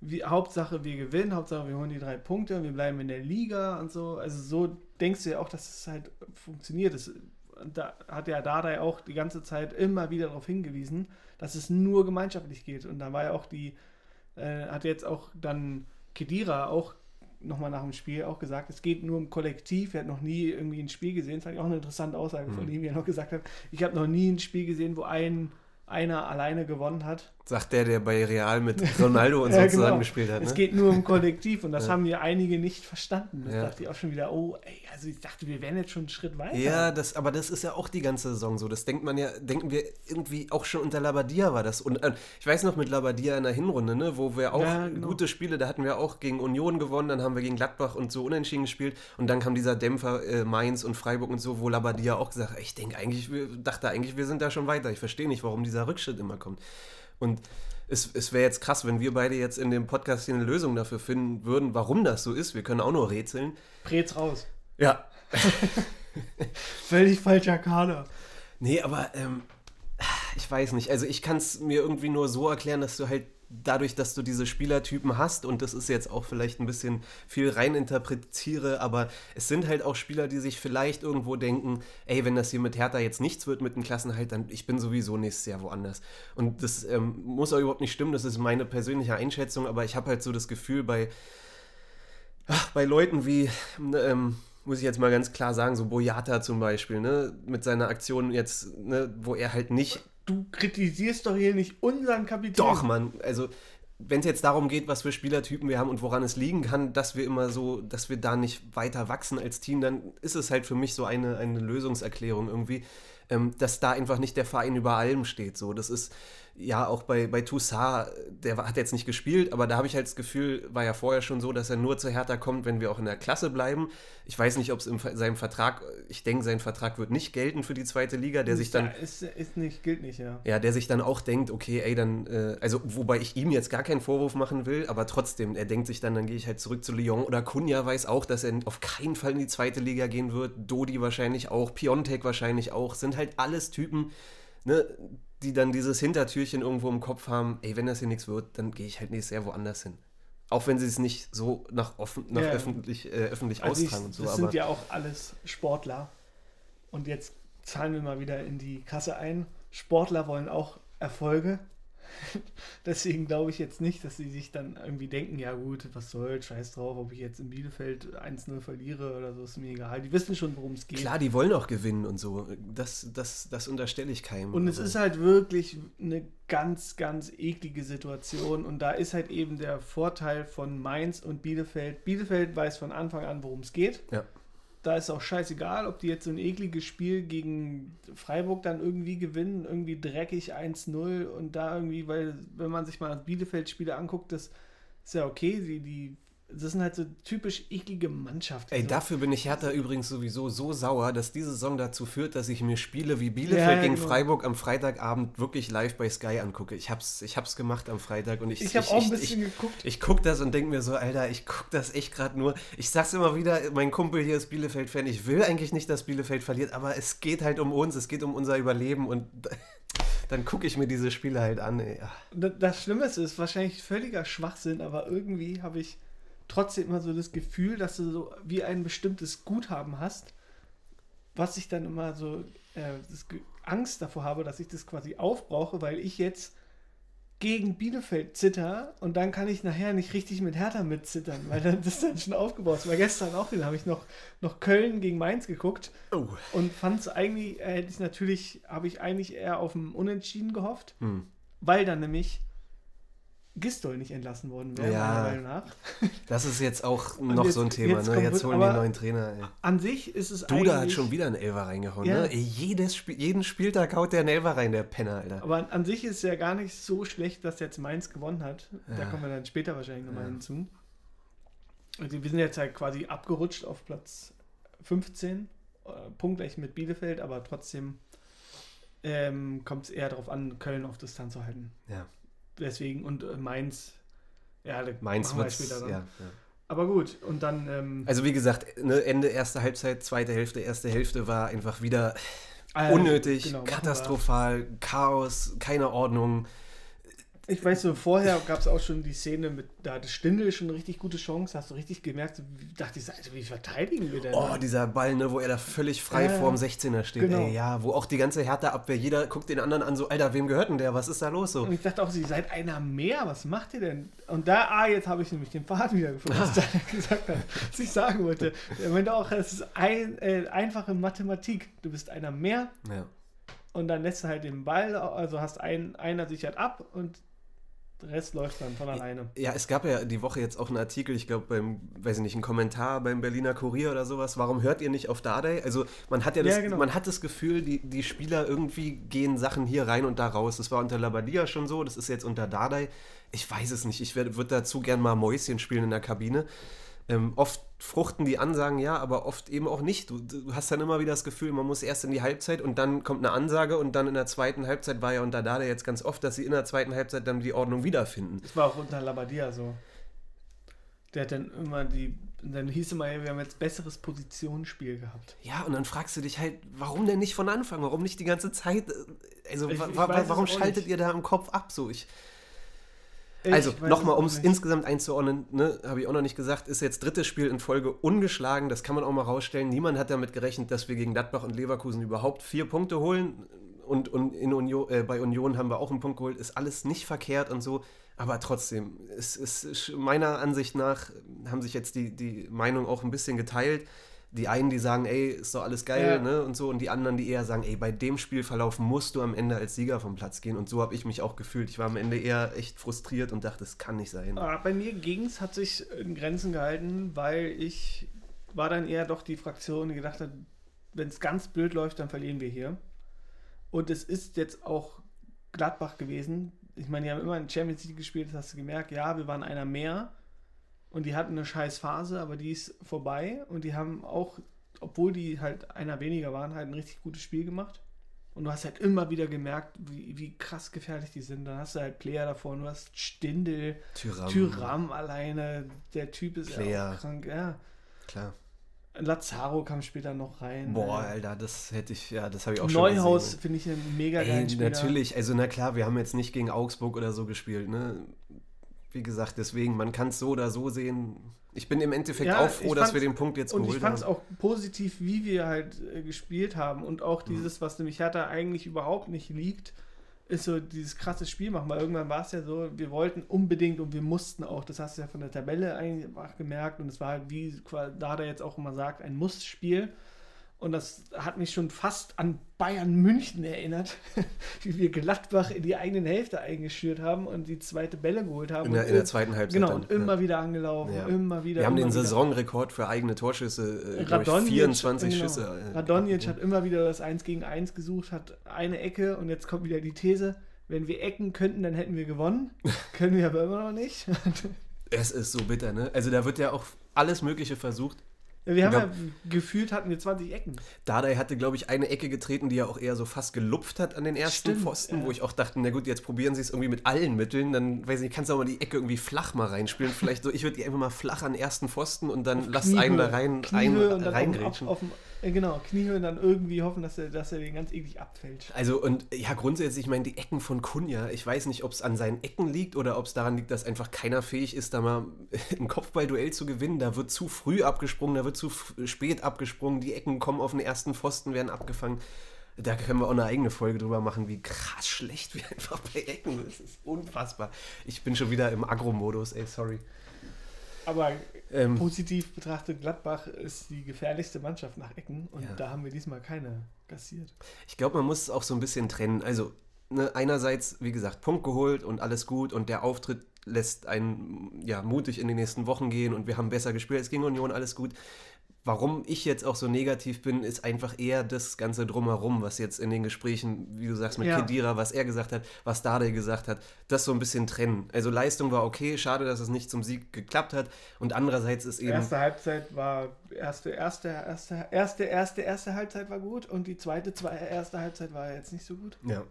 Wie, Hauptsache, wir gewinnen, Hauptsache, wir holen die drei Punkte, wir bleiben in der Liga und so. Also so denkst du ja auch, dass es halt funktioniert. Das, da hat ja Dardai auch die ganze Zeit immer wieder darauf hingewiesen, dass es nur gemeinschaftlich geht. Und da war ja auch die, äh, hat jetzt auch dann Kedira auch nochmal nach dem Spiel auch gesagt, es geht nur um Kollektiv. Er hat noch nie irgendwie ein Spiel gesehen. Das fand ich auch eine interessante Aussage von Mhm. ihm, wie er noch gesagt hat, ich habe noch nie ein Spiel gesehen, wo ein, einer alleine gewonnen hat. Sagt der, der bei Real mit Ronaldo und so Ja, zusammen genau. gespielt hat. Es Ne? geht nur um Kollektiv und das Ja. haben ja einige nicht verstanden. Da Ja. dachte ich auch schon wieder, oh, ey, also ich dachte, wir wären jetzt schon einen Schritt weiter. Ja, das, aber das ist ja auch die ganze Saison so. Das denkt man ja, denken wir irgendwie auch schon unter Labadia war das. Und äh, ich weiß noch mit Labadia in der Hinrunde, ne, wo wir auch Ja, genau. gute Spiele, da hatten wir auch gegen Union gewonnen, dann haben wir gegen Gladbach und so unentschieden gespielt. Und dann kam dieser Dämpfer äh, Mainz und Freiburg und so, wo Labadia auch gesagt hat, ich denke eigentlich, wir, dachte eigentlich, wir sind da schon weiter. Ich verstehe nicht, warum dieser Rückschritt immer kommt. Und es, es wäre jetzt krass, wenn wir beide jetzt in dem Podcast hier eine Lösung dafür finden würden, warum das so ist. Wir können auch nur rätseln. Prez raus. Ja, Völlig falscher Kader. Nee, aber ähm, ich weiß nicht. Also ich kann es mir irgendwie nur so erklären, dass du halt dadurch, dass du diese Spielertypen hast, und das ist jetzt auch vielleicht ein bisschen viel reininterpretiere, aber es sind halt auch Spieler, die sich vielleicht irgendwo denken, ey, wenn das hier mit Hertha jetzt nichts wird mit dem Klassenhalt, dann ich bin sowieso nächstes Jahr woanders. Und das ähm, muss auch überhaupt nicht stimmen, das ist meine persönliche Einschätzung, aber ich habe halt so das Gefühl bei, ach, bei Leuten wie, ähm, muss ich jetzt mal ganz klar sagen, so Boyata zum Beispiel, ne, mit seiner Aktion jetzt, ne, wo er halt nicht Du kritisierst doch hier nicht unseren Kapitän. doch, Mann. Also, wenn es jetzt darum geht, was für Spielertypen wir haben und woran es liegen kann, dass wir immer so, dass wir da nicht weiter wachsen als Team, dann ist es halt für mich so eine, eine Lösungserklärung irgendwie, ähm, dass da einfach nicht der Verein über allem steht. So, das ist ja auch bei, bei Toussaint, der hat jetzt nicht gespielt, aber da habe ich halt das Gefühl, war ja vorher schon so, dass er nur zu Hertha kommt, wenn wir auch in der Klasse bleiben. Ich weiß nicht, ob es in seinem Vertrag, ich denke, sein Vertrag wird nicht gelten für die zweite Liga, der sich dann Ja, ist, ist nicht, gilt nicht, ja. ja, der sich dann auch denkt, okay, ey, dann, äh, also wobei ich ihm jetzt gar keinen Vorwurf machen will, aber trotzdem, er denkt sich dann, dann gehe ich halt zurück zu Lyon oder Kunja weiß auch, dass er auf keinen Fall in die zweite Liga gehen wird, Dodi wahrscheinlich auch, Piontek wahrscheinlich auch, sind halt alles Typen, ne, die dann dieses Hintertürchen irgendwo im Kopf haben, ey, wenn das hier nichts wird, dann gehe ich halt nächstes Jahr woanders hin. Auch wenn sie es nicht so nach, offen, nach Ja. öffentlich, äh, öffentlich Also ich, austragen und so, das aber sind ja auch alles Sportler. Und jetzt zahlen wir mal wieder in die Kasse ein. Sportler wollen auch Erfolge. Deswegen glaube ich jetzt nicht, dass sie sich dann irgendwie denken, ja gut, was soll, scheiß drauf, ob ich jetzt in Bielefeld 1-0 verliere oder so, ist mir egal. Die wissen schon, worum es geht. klar, die wollen auch gewinnen und so, das, das, das unterstelle ich keinem. Und es ist halt wirklich eine ganz, ganz eklige Situation. Und da ist halt eben der Vorteil von Mainz und Bielefeld. Bielefeld weiß von Anfang an, worum es geht. Ja. Da ist auch scheißegal, ob die jetzt so ein ekliges Spiel gegen Freiburg dann irgendwie gewinnen, irgendwie dreckig 1-0 und da irgendwie, weil wenn man sich mal Bielefeld-Spiele anguckt, das ist ja okay, die, die, das sind halt so typisch eklige Mannschaften. Ey, so. dafür bin ich Hertha übrigens sowieso so sauer, dass diese Saison dazu führt, dass ich mir Spiele wie Bielefeld Ja, gegen genau. Freiburg am Freitagabend wirklich live bei Sky angucke. Ich hab's, ich hab's gemacht am Freitag und ich Ich habe auch ein bisschen geguckt. Ich, ich guck das und denke mir so, Alter, ich guck das echt gerade nur. Ich sag's immer wieder, mein Kumpel hier ist Bielefeld-Fan. Ich will eigentlich nicht, dass Bielefeld verliert, aber es geht halt um uns, es geht um unser Überleben und dann gucke ich mir diese Spiele halt an. Ey. Das Schlimme ist, ist wahrscheinlich völliger Schwachsinn, aber irgendwie habe ich trotzdem immer so das Gefühl, dass du so wie ein bestimmtes Guthaben hast, was ich dann immer so äh, Angst davor habe, dass ich das quasi aufbrauche, weil ich jetzt gegen Bielefeld zitter und dann kann ich nachher nicht richtig mit Hertha mitzittern, weil dann das dann schon aufgebaut ist. Weil gestern auch wieder habe ich noch, noch Köln gegen Mainz geguckt Oh. und fand es eigentlich, äh, hätte ich natürlich, habe ich eigentlich eher auf ein Unentschieden gehofft Hm. weil dann nämlich Gistol nicht entlassen worden wäre, Ja. meiner Meinung nach. Das ist jetzt auch noch jetzt- so ein Thema, jetzt ne? Jetzt holen die aber- einen neuen Trainer, ey. An sich ist es Duda hat eigentlich... schon wieder einen Elfer reingehauen, Ja. ne? Jedes Spiel, jeden Spieltag haut der einen Elfer rein, der Penner, Alter. Aber an, an sich ist es ja gar nicht so schlecht, dass jetzt Mainz gewonnen hat. Da Ja. kommen wir dann später wahrscheinlich nochmal Ja. hinzu. Also wir sind jetzt halt quasi abgerutscht auf Platz 15, äh, punktgleich mit Bielefeld, aber trotzdem ähm, kommt es eher darauf an, Köln auf Distanz zu halten. Ja. Deswegen, und äh, Mainz, ja, Mainz wir wird später dann. ja, ja. Aber gut, und dann, ähm, Also wie gesagt, ne, Ende erste Halbzeit, zweite Hälfte, erste Hälfte war einfach wieder äh, unnötig, genau, katastrophal, Chaos, keine Ordnung. Ich weiß so, vorher gab es auch schon die Szene mit, da hatte Stindl schon eine richtig gute Chance, hast du richtig gemerkt, dachte ich, so, Alter, wie verteidigen wir denn? Oh, dieser Ball, ne, wo er da völlig frei Ja, vorm 16er steht. Genau. Ey, ja, wo auch die ganze Hertha-Abwehr, jeder guckt den anderen an, so, Alter, wem gehört denn der? Was ist da los so? Und ich dachte auch, sie seid einer mehr, was macht ihr denn? Und da, ah, jetzt habe ich nämlich den Pfad wieder gefunden, was er gesagt hat, was ich sagen wollte. Er meinte auch, es ist ein, äh, einfache Mathematik. Du bist einer mehr Ja. und dann lässt du halt den Ball, also hast ein, einer sichert ab und der Rest läuft dann von alleine. Ja, es gab ja die Woche jetzt auch einen Artikel, ich glaube beim, weiß ich nicht, einen Kommentar beim Berliner Kurier oder sowas. Warum hört ihr nicht auf Dardai? Also man hat ja das, Ja, genau. man hat das Gefühl, die, die Spieler irgendwie gehen Sachen hier rein und da raus. Das war unter Labadia schon so, das ist jetzt unter Dardai. Ich weiß es nicht. Ich würde dazu gern mal Mäuschen spielen in der Kabine. Ähm, oft fruchten die Ansagen ja, aber oft eben auch nicht. Du, du hast dann immer wieder das Gefühl, man muss erst in die Halbzeit und dann kommt eine Ansage und dann in der zweiten Halbzeit war ja unter Dada jetzt ganz oft, dass sie in der zweiten Halbzeit dann die Ordnung wiederfinden. Das war auch unter Labadia so. Der hat dann immer die, dann hieß immer, wir haben jetzt besseres Positionsspiel gehabt. Ja, und dann fragst du dich halt, warum denn nicht von Anfang? Warum nicht die ganze Zeit? Also, Ich- ich warum schaltet nicht. ihr da im Kopf ab? So, Ich also, nochmal, es um es insgesamt einzuordnen, ne, habe ich auch noch nicht gesagt, ist jetzt drittes Spiel in Folge ungeschlagen. Das kann man auch mal rausstellen. Niemand hat damit gerechnet, dass wir gegen Gladbach und Leverkusen überhaupt vier Punkte holen. Und, und Union, äh, bei Union haben wir auch einen Punkt geholt. Ist alles nicht verkehrt und so. Aber trotzdem, es ist meiner Ansicht nach, haben sich jetzt die, die Meinungen auch ein bisschen geteilt. Die einen, die sagen, ey, ist doch alles geil, Ja. ne? Und so. Und die anderen, die eher sagen, ey, bei dem Spielverlauf musst du am Ende als Sieger vom Platz gehen. Und so habe ich mich auch gefühlt. Ich war am Ende eher echt frustriert und dachte, das kann nicht sein. Ah, Bei mir ging es, hat sich in Grenzen gehalten, weil ich war dann eher doch die Fraktion, die gedacht hat, wenn es ganz blöd läuft, dann verlieren wir hier. Und es ist jetzt auch Gladbach gewesen. Ich meine, die haben immer in Champions League gespielt, das hast du gemerkt. Ja, wir waren einer mehr und die hatten eine scheiß Phase, aber die ist vorbei und die haben auch, obwohl die halt einer weniger waren, halt ein richtig gutes Spiel gemacht. Und du hast halt immer wieder gemerkt, wie, wie krass gefährlich die sind. Dann hast du halt Player davor, du hast Stindel, Tyram. Tyram alleine, der Typ ist ja auch krank. Ja. Klar. Lazaro kam später noch rein. Boah, Äh, Alter, das hätte ich, ja, das habe ich auch schon Neuhaus gesehen. finde ich einen mega Ey, geilen Spieler. natürlich, also na klar, wir haben jetzt nicht gegen Augsburg oder so gespielt, ne? Wie gesagt, deswegen, man kann es so oder so sehen. Ich bin im Endeffekt Ja, auch froh, dass wir den Punkt jetzt Und ich geholt fand es haben. auch positiv, wie wir halt äh, gespielt haben. Und auch Mhm. dieses, was nämlich Hertha eigentlich überhaupt nicht liegt, ist so dieses krasse Spiel machen. Weil irgendwann war es ja so, wir wollten unbedingt und wir mussten auch. Das hast du ja von der Tabelle einfach gemerkt. Und es war halt, wie qua- Dada jetzt auch immer sagt, ein Muss-Spiel. Und das hat mich schon fast an Bayern München erinnert, wie wir Gladbach in die eigenen Hälfte eingeschürt haben und die zweite Bälle geholt haben. In der, in der zweiten Halbzeit. Genau, dann, und immer ja. wieder angelaufen, Ja. immer wieder. Wir haben den. Saisonrekord für eigene Torschüsse, äh, glaub ich, Radonjic, 24 genau. Schüsse. äh, Radonjic hat immer wieder das 1 gegen 1 gesucht, hat eine Ecke und jetzt kommt wieder die These, wenn wir Ecken könnten, dann hätten wir gewonnen. Können wir aber immer noch nicht. Es ist so bitter, ne? Also da wird ja auch alles Mögliche versucht. Ja, wir haben Ja. ja gefühlt, hatten wir 20 Ecken. Dardai hatte, glaube ich, eine Ecke getreten, die er auch eher so fast gelupft hat an den ersten Stimmt, Pfosten, ja. wo ich auch dachte, na gut, jetzt probieren sie es irgendwie mit allen Mitteln, dann, weiß ich nicht, kannst du auch mal die Ecke irgendwie flach mal reinspielen. Vielleicht so, ich würde die einfach mal flach an den ersten Pfosten und dann lass Kniehöhe. einen da rein, ein, Kniehöhe dann reingrätschen. auf, auf, auf, genau, Kniehöhe und dann irgendwie hoffen, dass er, dass er den ganz eklig abfällt. Also und ja, grundsätzlich, ich meine, die Ecken von Kunja, ich weiß nicht, ob es an seinen Ecken liegt oder ob es daran liegt, dass einfach keiner fähig ist, da mal ein Kopfballduell zu gewinnen. Da wird zu früh abgesprungen, da wird zu spät abgesprungen, die Ecken kommen auf den ersten Pfosten, werden abgefangen. Da können wir auch eine eigene Folge drüber machen, wie krass schlecht wir einfach bei Ecken sind. Das ist unfassbar. Ich bin schon wieder im Agro-Modus, ey, sorry. Aber Ähm, positiv betrachtet, Gladbach ist die gefährlichste Mannschaft nach Ecken und Ja. da haben wir diesmal keine kassiert. Ich glaube, man muss es auch so ein bisschen trennen. Also, ne, einerseits, wie gesagt, Punkt geholt und alles gut und der Auftritt lässt einen ja, mutig in die nächsten Wochen gehen und wir haben besser gespielt als gegen Union, alles gut. Warum ich jetzt auch so negativ bin, ist einfach eher das Ganze drumherum, was jetzt in den Gesprächen, wie du sagst, mit Ja. Kedira, was er gesagt hat, was Dade gesagt hat, das so ein bisschen trennen. Also Leistung war okay, schade, dass es nicht zum Sieg geklappt hat. Und andererseits ist eben. Erste Halbzeit war erste, erste, erste, erste, erste, erste Halbzeit war gut und die zweite, zweite erste Halbzeit war jetzt nicht so gut. Ja.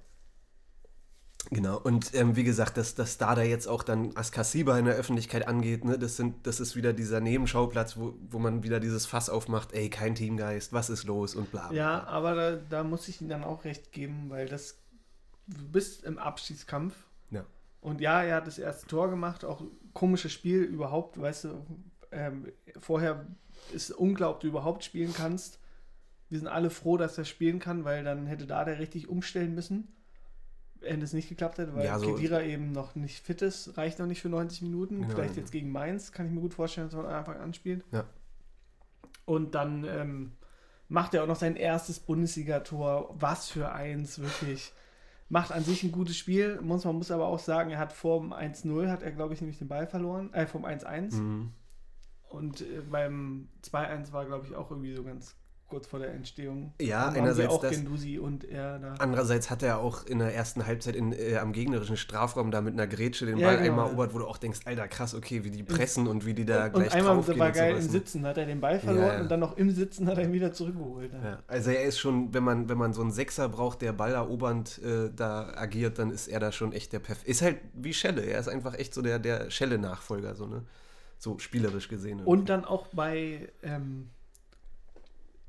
Genau, und ähm, wie gesagt, dass, dass da da jetzt auch dann Askasiba in der Öffentlichkeit angeht, ne, das, sind, das ist wieder dieser Nebenschauplatz, wo, wo man wieder dieses Fass aufmacht, ey, kein Teamgeist, was ist los und bla. bla. Ja, aber da, da muss ich ihm dann auch recht geben, weil das du bist im Abschiedskampf. Ja. Und ja, er hat das erste Tor gemacht, auch komisches Spiel überhaupt, weißt du, ähm, vorher ist unglaublich, du überhaupt spielen kannst. Wir sind alle froh, dass er spielen kann, weil dann hätte da der richtig umstellen müssen, wenn es nicht geklappt hätte, weil Ja, so- Kedira eben noch nicht fit ist, reicht noch nicht für 90 Minuten. Genau. Vielleicht jetzt gegen Mainz, kann ich mir gut vorstellen, dass er von Anfang an spielt. Ja. Und dann ähm, macht er auch noch sein erstes Bundesligator. Was für eins, wirklich. Macht an sich ein gutes Spiel. Muss, man muss aber auch sagen, er hat vor dem 1-0, hat er, glaube ich, nämlich den Ball verloren. Äh, vom 1-1. Mhm. Und äh, beim 2-1 war, glaube ich, auch irgendwie so ganz kurz vor der Entstehung. Ja, einerseits auch das. Gendusi und er da. Andererseits hat er auch in der ersten Halbzeit in, äh, am gegnerischen Strafraum da mit einer Grätsche den Ja, Ball genau, einmal ja. erobert, wo du auch denkst, Alter, krass, okay, wie die pressen und wie die da und gleich einmal draufgehen war und geil im ne? Sitzen, hat er den Ball verloren ja. und dann noch im Sitzen hat er ihn wieder zurückgeholt. Ja, also er ist schon, wenn man, wenn man so einen Sechser braucht, der ballerobernd äh, da agiert, dann ist er da schon echt der Perf. Ist halt wie Schelle, er ist einfach echt so der, der Schelle-Nachfolger, so, ne? So spielerisch gesehen. Und dann auch bei ähm,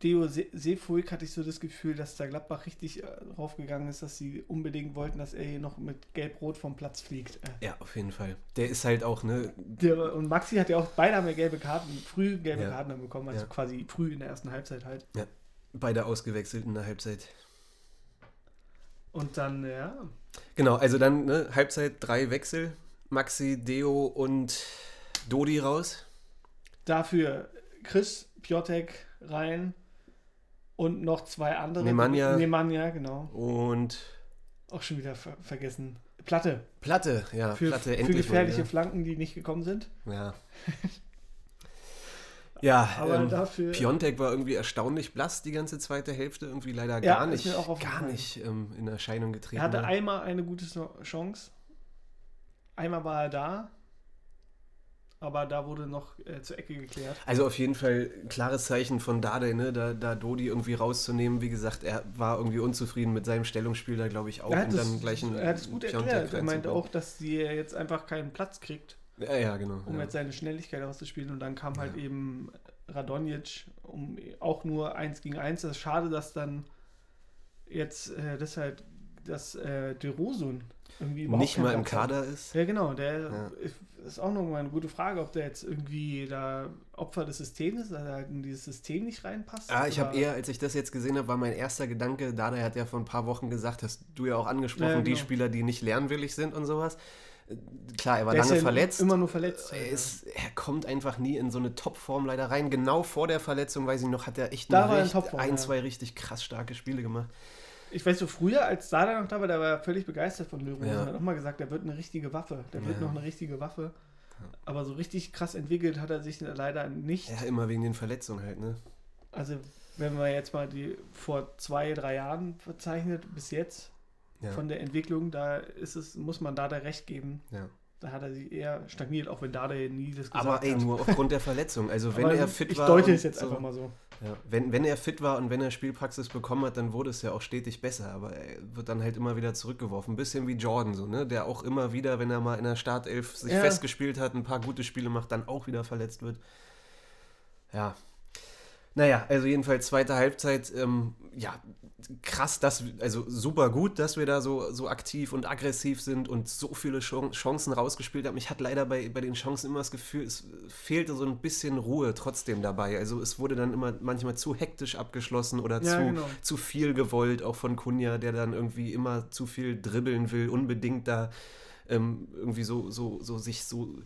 Deo Se- Seefuig hatte ich so das Gefühl, dass da Gladbach richtig äh, draufgegangen ist, dass sie unbedingt wollten, dass er hier noch mit Gelb-Rot vom Platz fliegt. Äh, ja, auf jeden Fall. Der ist halt auch, ne? der, und Maxi hat ja auch beide haben ja gelbe Karten, früh gelbe Ja. Karten bekommen, also Ja. quasi früh in der ersten Halbzeit halt. Beide ausgewechselt in der Halbzeit. Und dann, ja, Genau, also dann, ne, Halbzeit drei Wechsel. Maxi, Deo und Dodi raus. dafür Chris, Piotek rein und noch zwei andere. Nemanja. Nemanja, genau. Und Auch schon wieder ver vergessen. Platte. Platte, ja, Für, Platte für gefährliche mal Flanken, die nicht gekommen sind. Ja. Ja, Aber ähm, dafür. Piontek war irgendwie erstaunlich blass die ganze zweite Hälfte, irgendwie leider Ja, gar nicht, auch gar nicht ähm, in Erscheinung getreten. Er hatte war. einmal eine gute Chance. Einmal war er da. Aber da wurde noch äh, zur Ecke geklärt. Also auf jeden Fall klares Zeichen von Dade, ne, da, da Dodi irgendwie rauszunehmen. Wie gesagt, er war irgendwie unzufrieden mit seinem Stellungsspiel da, glaube ich, auch. er, hat und es, dann gleich er hat es gut Piontek erklärt. Er meinte auch, dass sie jetzt einfach keinen Platz kriegt, Ja, ja, genau. um ja. jetzt seine Schnelligkeit auszuspielen. Und dann kam halt Ja. eben Radonjic um auch nur eins gegen eins. Das ist schade, dass dann jetzt äh, das halt, dass äh, De Rosun irgendwie überhaupt Nicht mal im Platz hat. Kader ist. Ja, genau. Der Ja. ist- auch noch mal eine gute Frage, ob der jetzt irgendwie da Opfer des Systems ist, dass er halt in dieses System nicht reinpasst. Ah, ich habe eher, als ich das jetzt gesehen habe, war mein erster Gedanke, Dada hat ja vor ein paar Wochen gesagt, hast du ja auch angesprochen, Ja, ja, die genau. Spieler, die nicht lernwillig sind und sowas. Klar, er war Der ist lange ja verletzt. Immer nur verletzt. er, ist, er kommt einfach nie in so eine Topform leider rein. Genau vor der Verletzung, weiß ich noch, hat er echt Da ein, ja. zwei richtig krass starke Spiele gemacht. Ich weiß so, früher, als Sada noch da war, der war völlig begeistert von Löwen. Ja. Er hat auch mal gesagt, der wird eine richtige Waffe. Der wird Ja. noch eine richtige Waffe. Aber so richtig krass entwickelt hat er sich leider nicht. Ja, immer wegen den Verletzungen halt, ne? Also, wenn man jetzt mal die vor zwei, drei Jahren verzeichnet, bis jetzt, Ja. von der Entwicklung, da ist es, muss man Dada recht geben. ja. Da hat er sich eher stagniert, auch wenn Dada nie das gesagt Aber ey, hat. nur aufgrund der Verletzung. Also wenn Aber er fit ich war. deute und es jetzt so, einfach mal so. Ja, wenn, wenn er fit war und wenn er Spielpraxis bekommen hat, dann wurde es ja auch stetig besser. Aber er wird dann halt immer wieder zurückgeworfen. Ein bisschen wie Jordan, so, ne? Der auch immer wieder, wenn er mal in der Startelf sich Ja. festgespielt hat, ein paar gute Spiele macht, dann auch wieder verletzt wird. Ja. Naja, also jedenfalls zweite Halbzeit, ähm, ja, krass, dass, also super gut, dass wir da so, so aktiv und aggressiv sind und so viele Chan- Chancen rausgespielt haben. Ich hatte leider bei, bei den Chancen immer das Gefühl, es fehlte so ein bisschen Ruhe trotzdem dabei. Also es wurde dann immer manchmal zu hektisch abgeschlossen oder Ja, zu, genau. zu viel gewollt, auch von Kunja, der dann irgendwie immer zu viel dribbeln will, unbedingt da ähm, irgendwie so, so, so sich so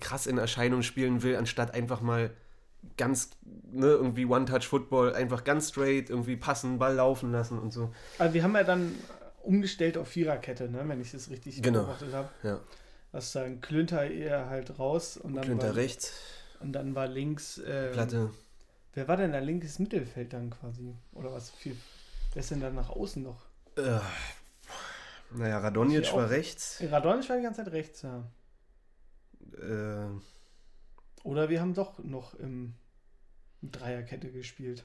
krass in Erscheinung spielen will, anstatt einfach mal ganz, ne, irgendwie One-Touch-Football, einfach ganz straight, irgendwie passen, Ball laufen lassen und so. Also wir haben ja dann umgestellt auf Viererkette, ne, wenn ich das richtig Genau. beobachtet habe. Ja. was dann Klünter eher halt raus und dann Klünter war, rechts, und dann war links ähm, Platte. Wer war denn da linkes Mittelfeld dann quasi? Oder was viel? Wer ist denn dann nach außen noch? Äh, naja, Radonjic war rechts. Radonic war die ganze Zeit rechts, ja. Äh, Oder wir haben doch noch im Dreierkette gespielt.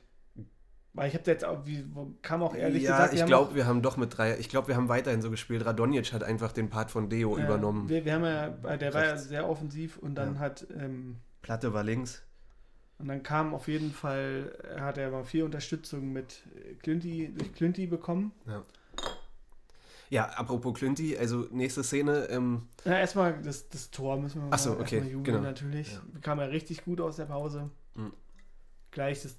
Weil ich habe jetzt auch, wie kam auch ehrlich ja, gesagt, ich haben glaube, wir haben doch mit drei. Ich glaube, wir haben weiterhin so gespielt. Radonjic hat einfach den Part von Deo ja, übernommen. Wir, wir haben ja, der war ja sehr offensiv und dann Ja. hat ähm, Platte war links. und dann kam auf jeden Fall, hat er mal viel Unterstützung mit äh, Clinty, durch Clinty bekommen. Ja, apropos Clinty, also nächste Szene. Ähm, Ja, erstmal das, das Tor müssen wir Ach so, mal okay, jubeln genau. natürlich. Ja. Kam ja richtig gut aus der Pause. Mhm. Gleich das,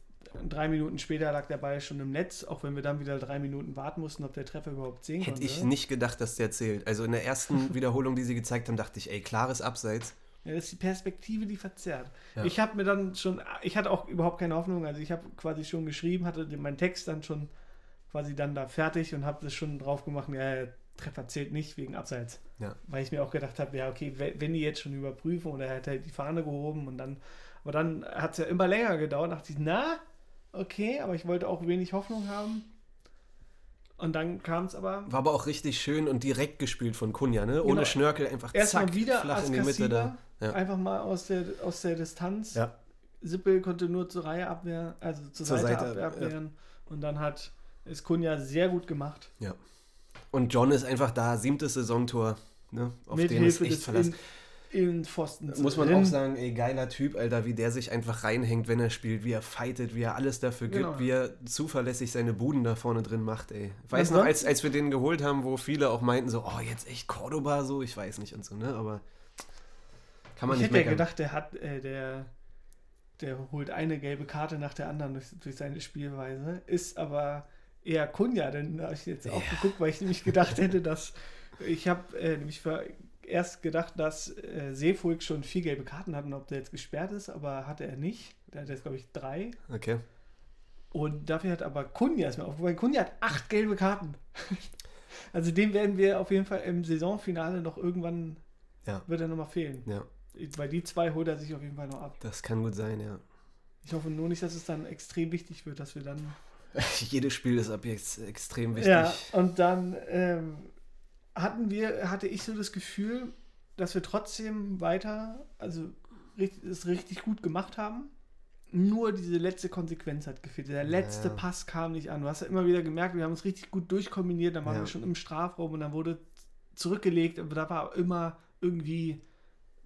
drei Minuten später lag der Ball schon im Netz, auch wenn wir dann wieder drei Minuten warten mussten, ob der Treffer überhaupt zählen hätte konnte. ich nicht gedacht, dass der zählt. Also in der ersten Wiederholung, die sie gezeigt haben, dachte ich, ey, klares Abseits. Ja, das ist die Perspektive, die verzerrt. Ja. Ich habe mir dann schon, ich hatte auch überhaupt keine Hoffnung, also ich habe quasi schon geschrieben, hatte meinen Text dann schon quasi dann da fertig und habe das schon drauf gemacht, ja, der Treffer zählt nicht wegen Abseits. Ja. Weil ich mir auch gedacht habe, ja, okay, we- wenn die jetzt schon überprüfen oder er hat halt die Fahne gehoben und dann, aber dann hat es ja immer länger gedauert, dachte ich, na, okay, aber ich wollte auch wenig Hoffnung haben. Und dann kam es aber War aber auch richtig schön und direkt gespielt von Kunja, ne? Ohne Genau. Schnörkel, einfach erstmal zack, wieder flach in die Mitte da. Ja. einfach mal aus der, aus der Distanz. Ja. Sippel konnte nur zur Reihe abwehren, also zur, Zur Seite, Seite, ab- abwehren. Und dann hat es Kunja sehr gut gemacht. Und John ist einfach da, siebtes Saisontor, ne? Auf mit den ist Hilfe echt des Verlass. in, in Pfosten. Muss man drin. auch sagen, ey, geiler Typ, Alter, wie der sich einfach reinhängt, wenn er spielt, wie er fightet, wie er alles dafür gibt, Genau. wie er zuverlässig seine Buden da vorne drin macht, ey. Weiß Ja, noch, als, als wir den geholt haben, wo viele auch meinten so, oh, jetzt echt Cordoba so, ich weiß nicht und so, ne, aber kann man ich nicht hätte ja gedacht, der hat, äh, der, der holt eine gelbe Karte nach der anderen durch, durch seine Spielweise. Ist aber eher Kunja, denn da habe ich jetzt auch Ja. geguckt, weil ich nämlich gedacht hätte, dass ich habe äh, nämlich erst gedacht, dass äh, Seefolk schon vier gelbe Karten hat und ob der jetzt gesperrt ist, aber hatte er nicht. Der hat jetzt, glaube ich, drei. Okay. Und dafür hat aber Kunja, ist mir aufgefallen, Kunja hat acht gelbe Karten. also dem werden wir auf jeden Fall im Saisonfinale noch irgendwann, Ja. wird er nochmal fehlen. Ja, Weil die zwei holt er sich auf jeden Fall noch ab. das kann gut sein, ja. Ich hoffe nur nicht, dass es dann extrem wichtig wird, dass wir dann. Jedes Spiel ist ab jetzt extrem wichtig. Ja, und dann ähm, hatten wir, hatte ich so das Gefühl, dass wir trotzdem weiter, also richtig, es richtig gut gemacht haben. Nur diese letzte Konsequenz hat gefehlt. Der letzte Ja. Pass kam nicht an. Du hast ja immer wieder gemerkt, wir haben uns richtig gut durchkombiniert. Dann waren Ja. wir schon im Strafraum und dann wurde zurückgelegt. Aber da war immer irgendwie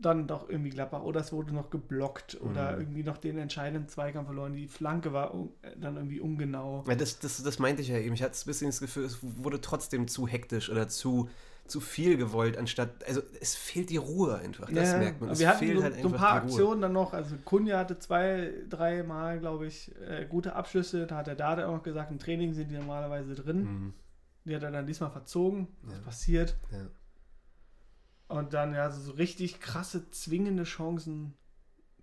dann doch irgendwie Gladbach. Oder es wurde noch geblockt oder Mhm. irgendwie noch den entscheidenden Zweikampf verloren. Die Flanke war dann irgendwie ungenau. Ja, das, das, das meinte ich ja eben. Ich hatte ein bisschen das Gefühl, es wurde trotzdem zu hektisch oder zu, zu viel gewollt, anstatt. Also es fehlt die Ruhe einfach. Das Ja, merkt man. Es wir hatten fehlt so, halt so ein paar. Aktionen dann noch. Also Kunja hatte zwei, drei Mal, glaube ich, äh, gute Abschlüsse. Da hat der Dade auch noch gesagt, im Training sind die normalerweise drin. Mhm. Die hat er dann diesmal verzogen. Was Ja. passiert? Ja. Und dann ja, so, richtig krasse, zwingende Chancen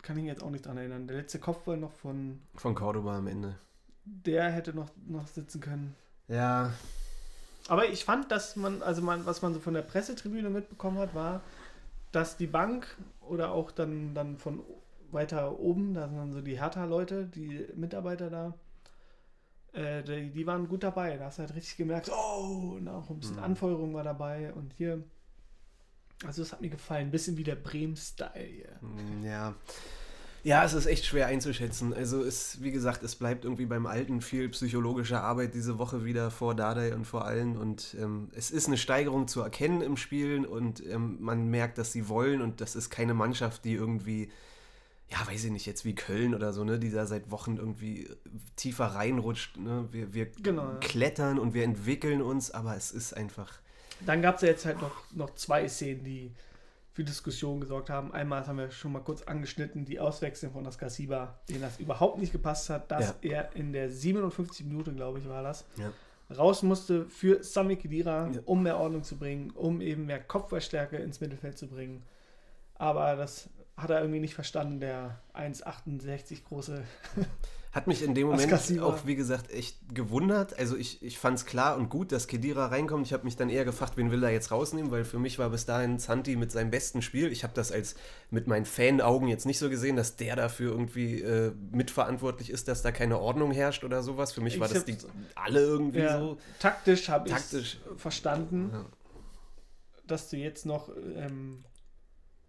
kann ich mich jetzt auch nicht dran erinnern. Der letzte Kopfball noch von Von Cordoba am Ende. der hätte noch, noch sitzen können. Ja, Aber ich fand, dass man, also man, was man so von der Pressetribüne mitbekommen hat, war, dass die Bank oder auch dann, dann von weiter oben, da sind dann so die Hertha-Leute, die Mitarbeiter da, äh, die, die waren gut dabei. Da hast du halt richtig gemerkt, oh, und auch ein bisschen Mhm. Anfeuerung war dabei und hier. Also es hat mir gefallen, ein bisschen wie der Bremen-Style hier. Mm, Ja. Ja, es ist echt schwer einzuschätzen. Also es, wie gesagt, es bleibt irgendwie beim Alten viel psychologische Arbeit diese Woche wieder vor Dardai und vor allen. Und ähm, es ist eine Steigerung zu erkennen im Spielen und ähm, man merkt, dass sie wollen und das ist keine Mannschaft, die irgendwie, ja, weiß ich nicht, jetzt wie Köln oder so, ne, die da seit Wochen irgendwie tiefer reinrutscht. Ne? Wir, wir Genau, klettern und wir entwickeln uns, aber es ist einfach. Dann gab es ja jetzt halt noch, noch zwei Szenen, die für Diskussionen gesorgt haben. Einmal, das haben wir schon mal kurz angeschnitten, die Auswechslung von Askasiba, denen das überhaupt nicht gepasst hat, dass er in der 57 Minute, glaube ich, war das, Ja. raus musste für Sami Khedira, Ja. um mehr Ordnung zu bringen, um eben mehr Kopfballstärke ins Mittelfeld zu bringen. Aber das hat er irgendwie nicht verstanden, der 1,68 große. Hat mich in dem Moment auch, wie gesagt, echt gewundert. Also ich, ich fand es klar und gut, dass Kedira reinkommt. Ich habe mich dann eher gefragt, wen will er jetzt rausnehmen, weil für mich war bis dahin Santi mit seinem besten Spiel. Ich habe das als mit meinen Fan-Augen jetzt nicht so gesehen, dass der dafür irgendwie äh, mitverantwortlich ist, dass da keine Ordnung herrscht oder sowas. Für mich Ich war das die alle irgendwie Ja, so. Taktisch habe ich Taktisch. verstanden, Ja. dass du jetzt noch ähm,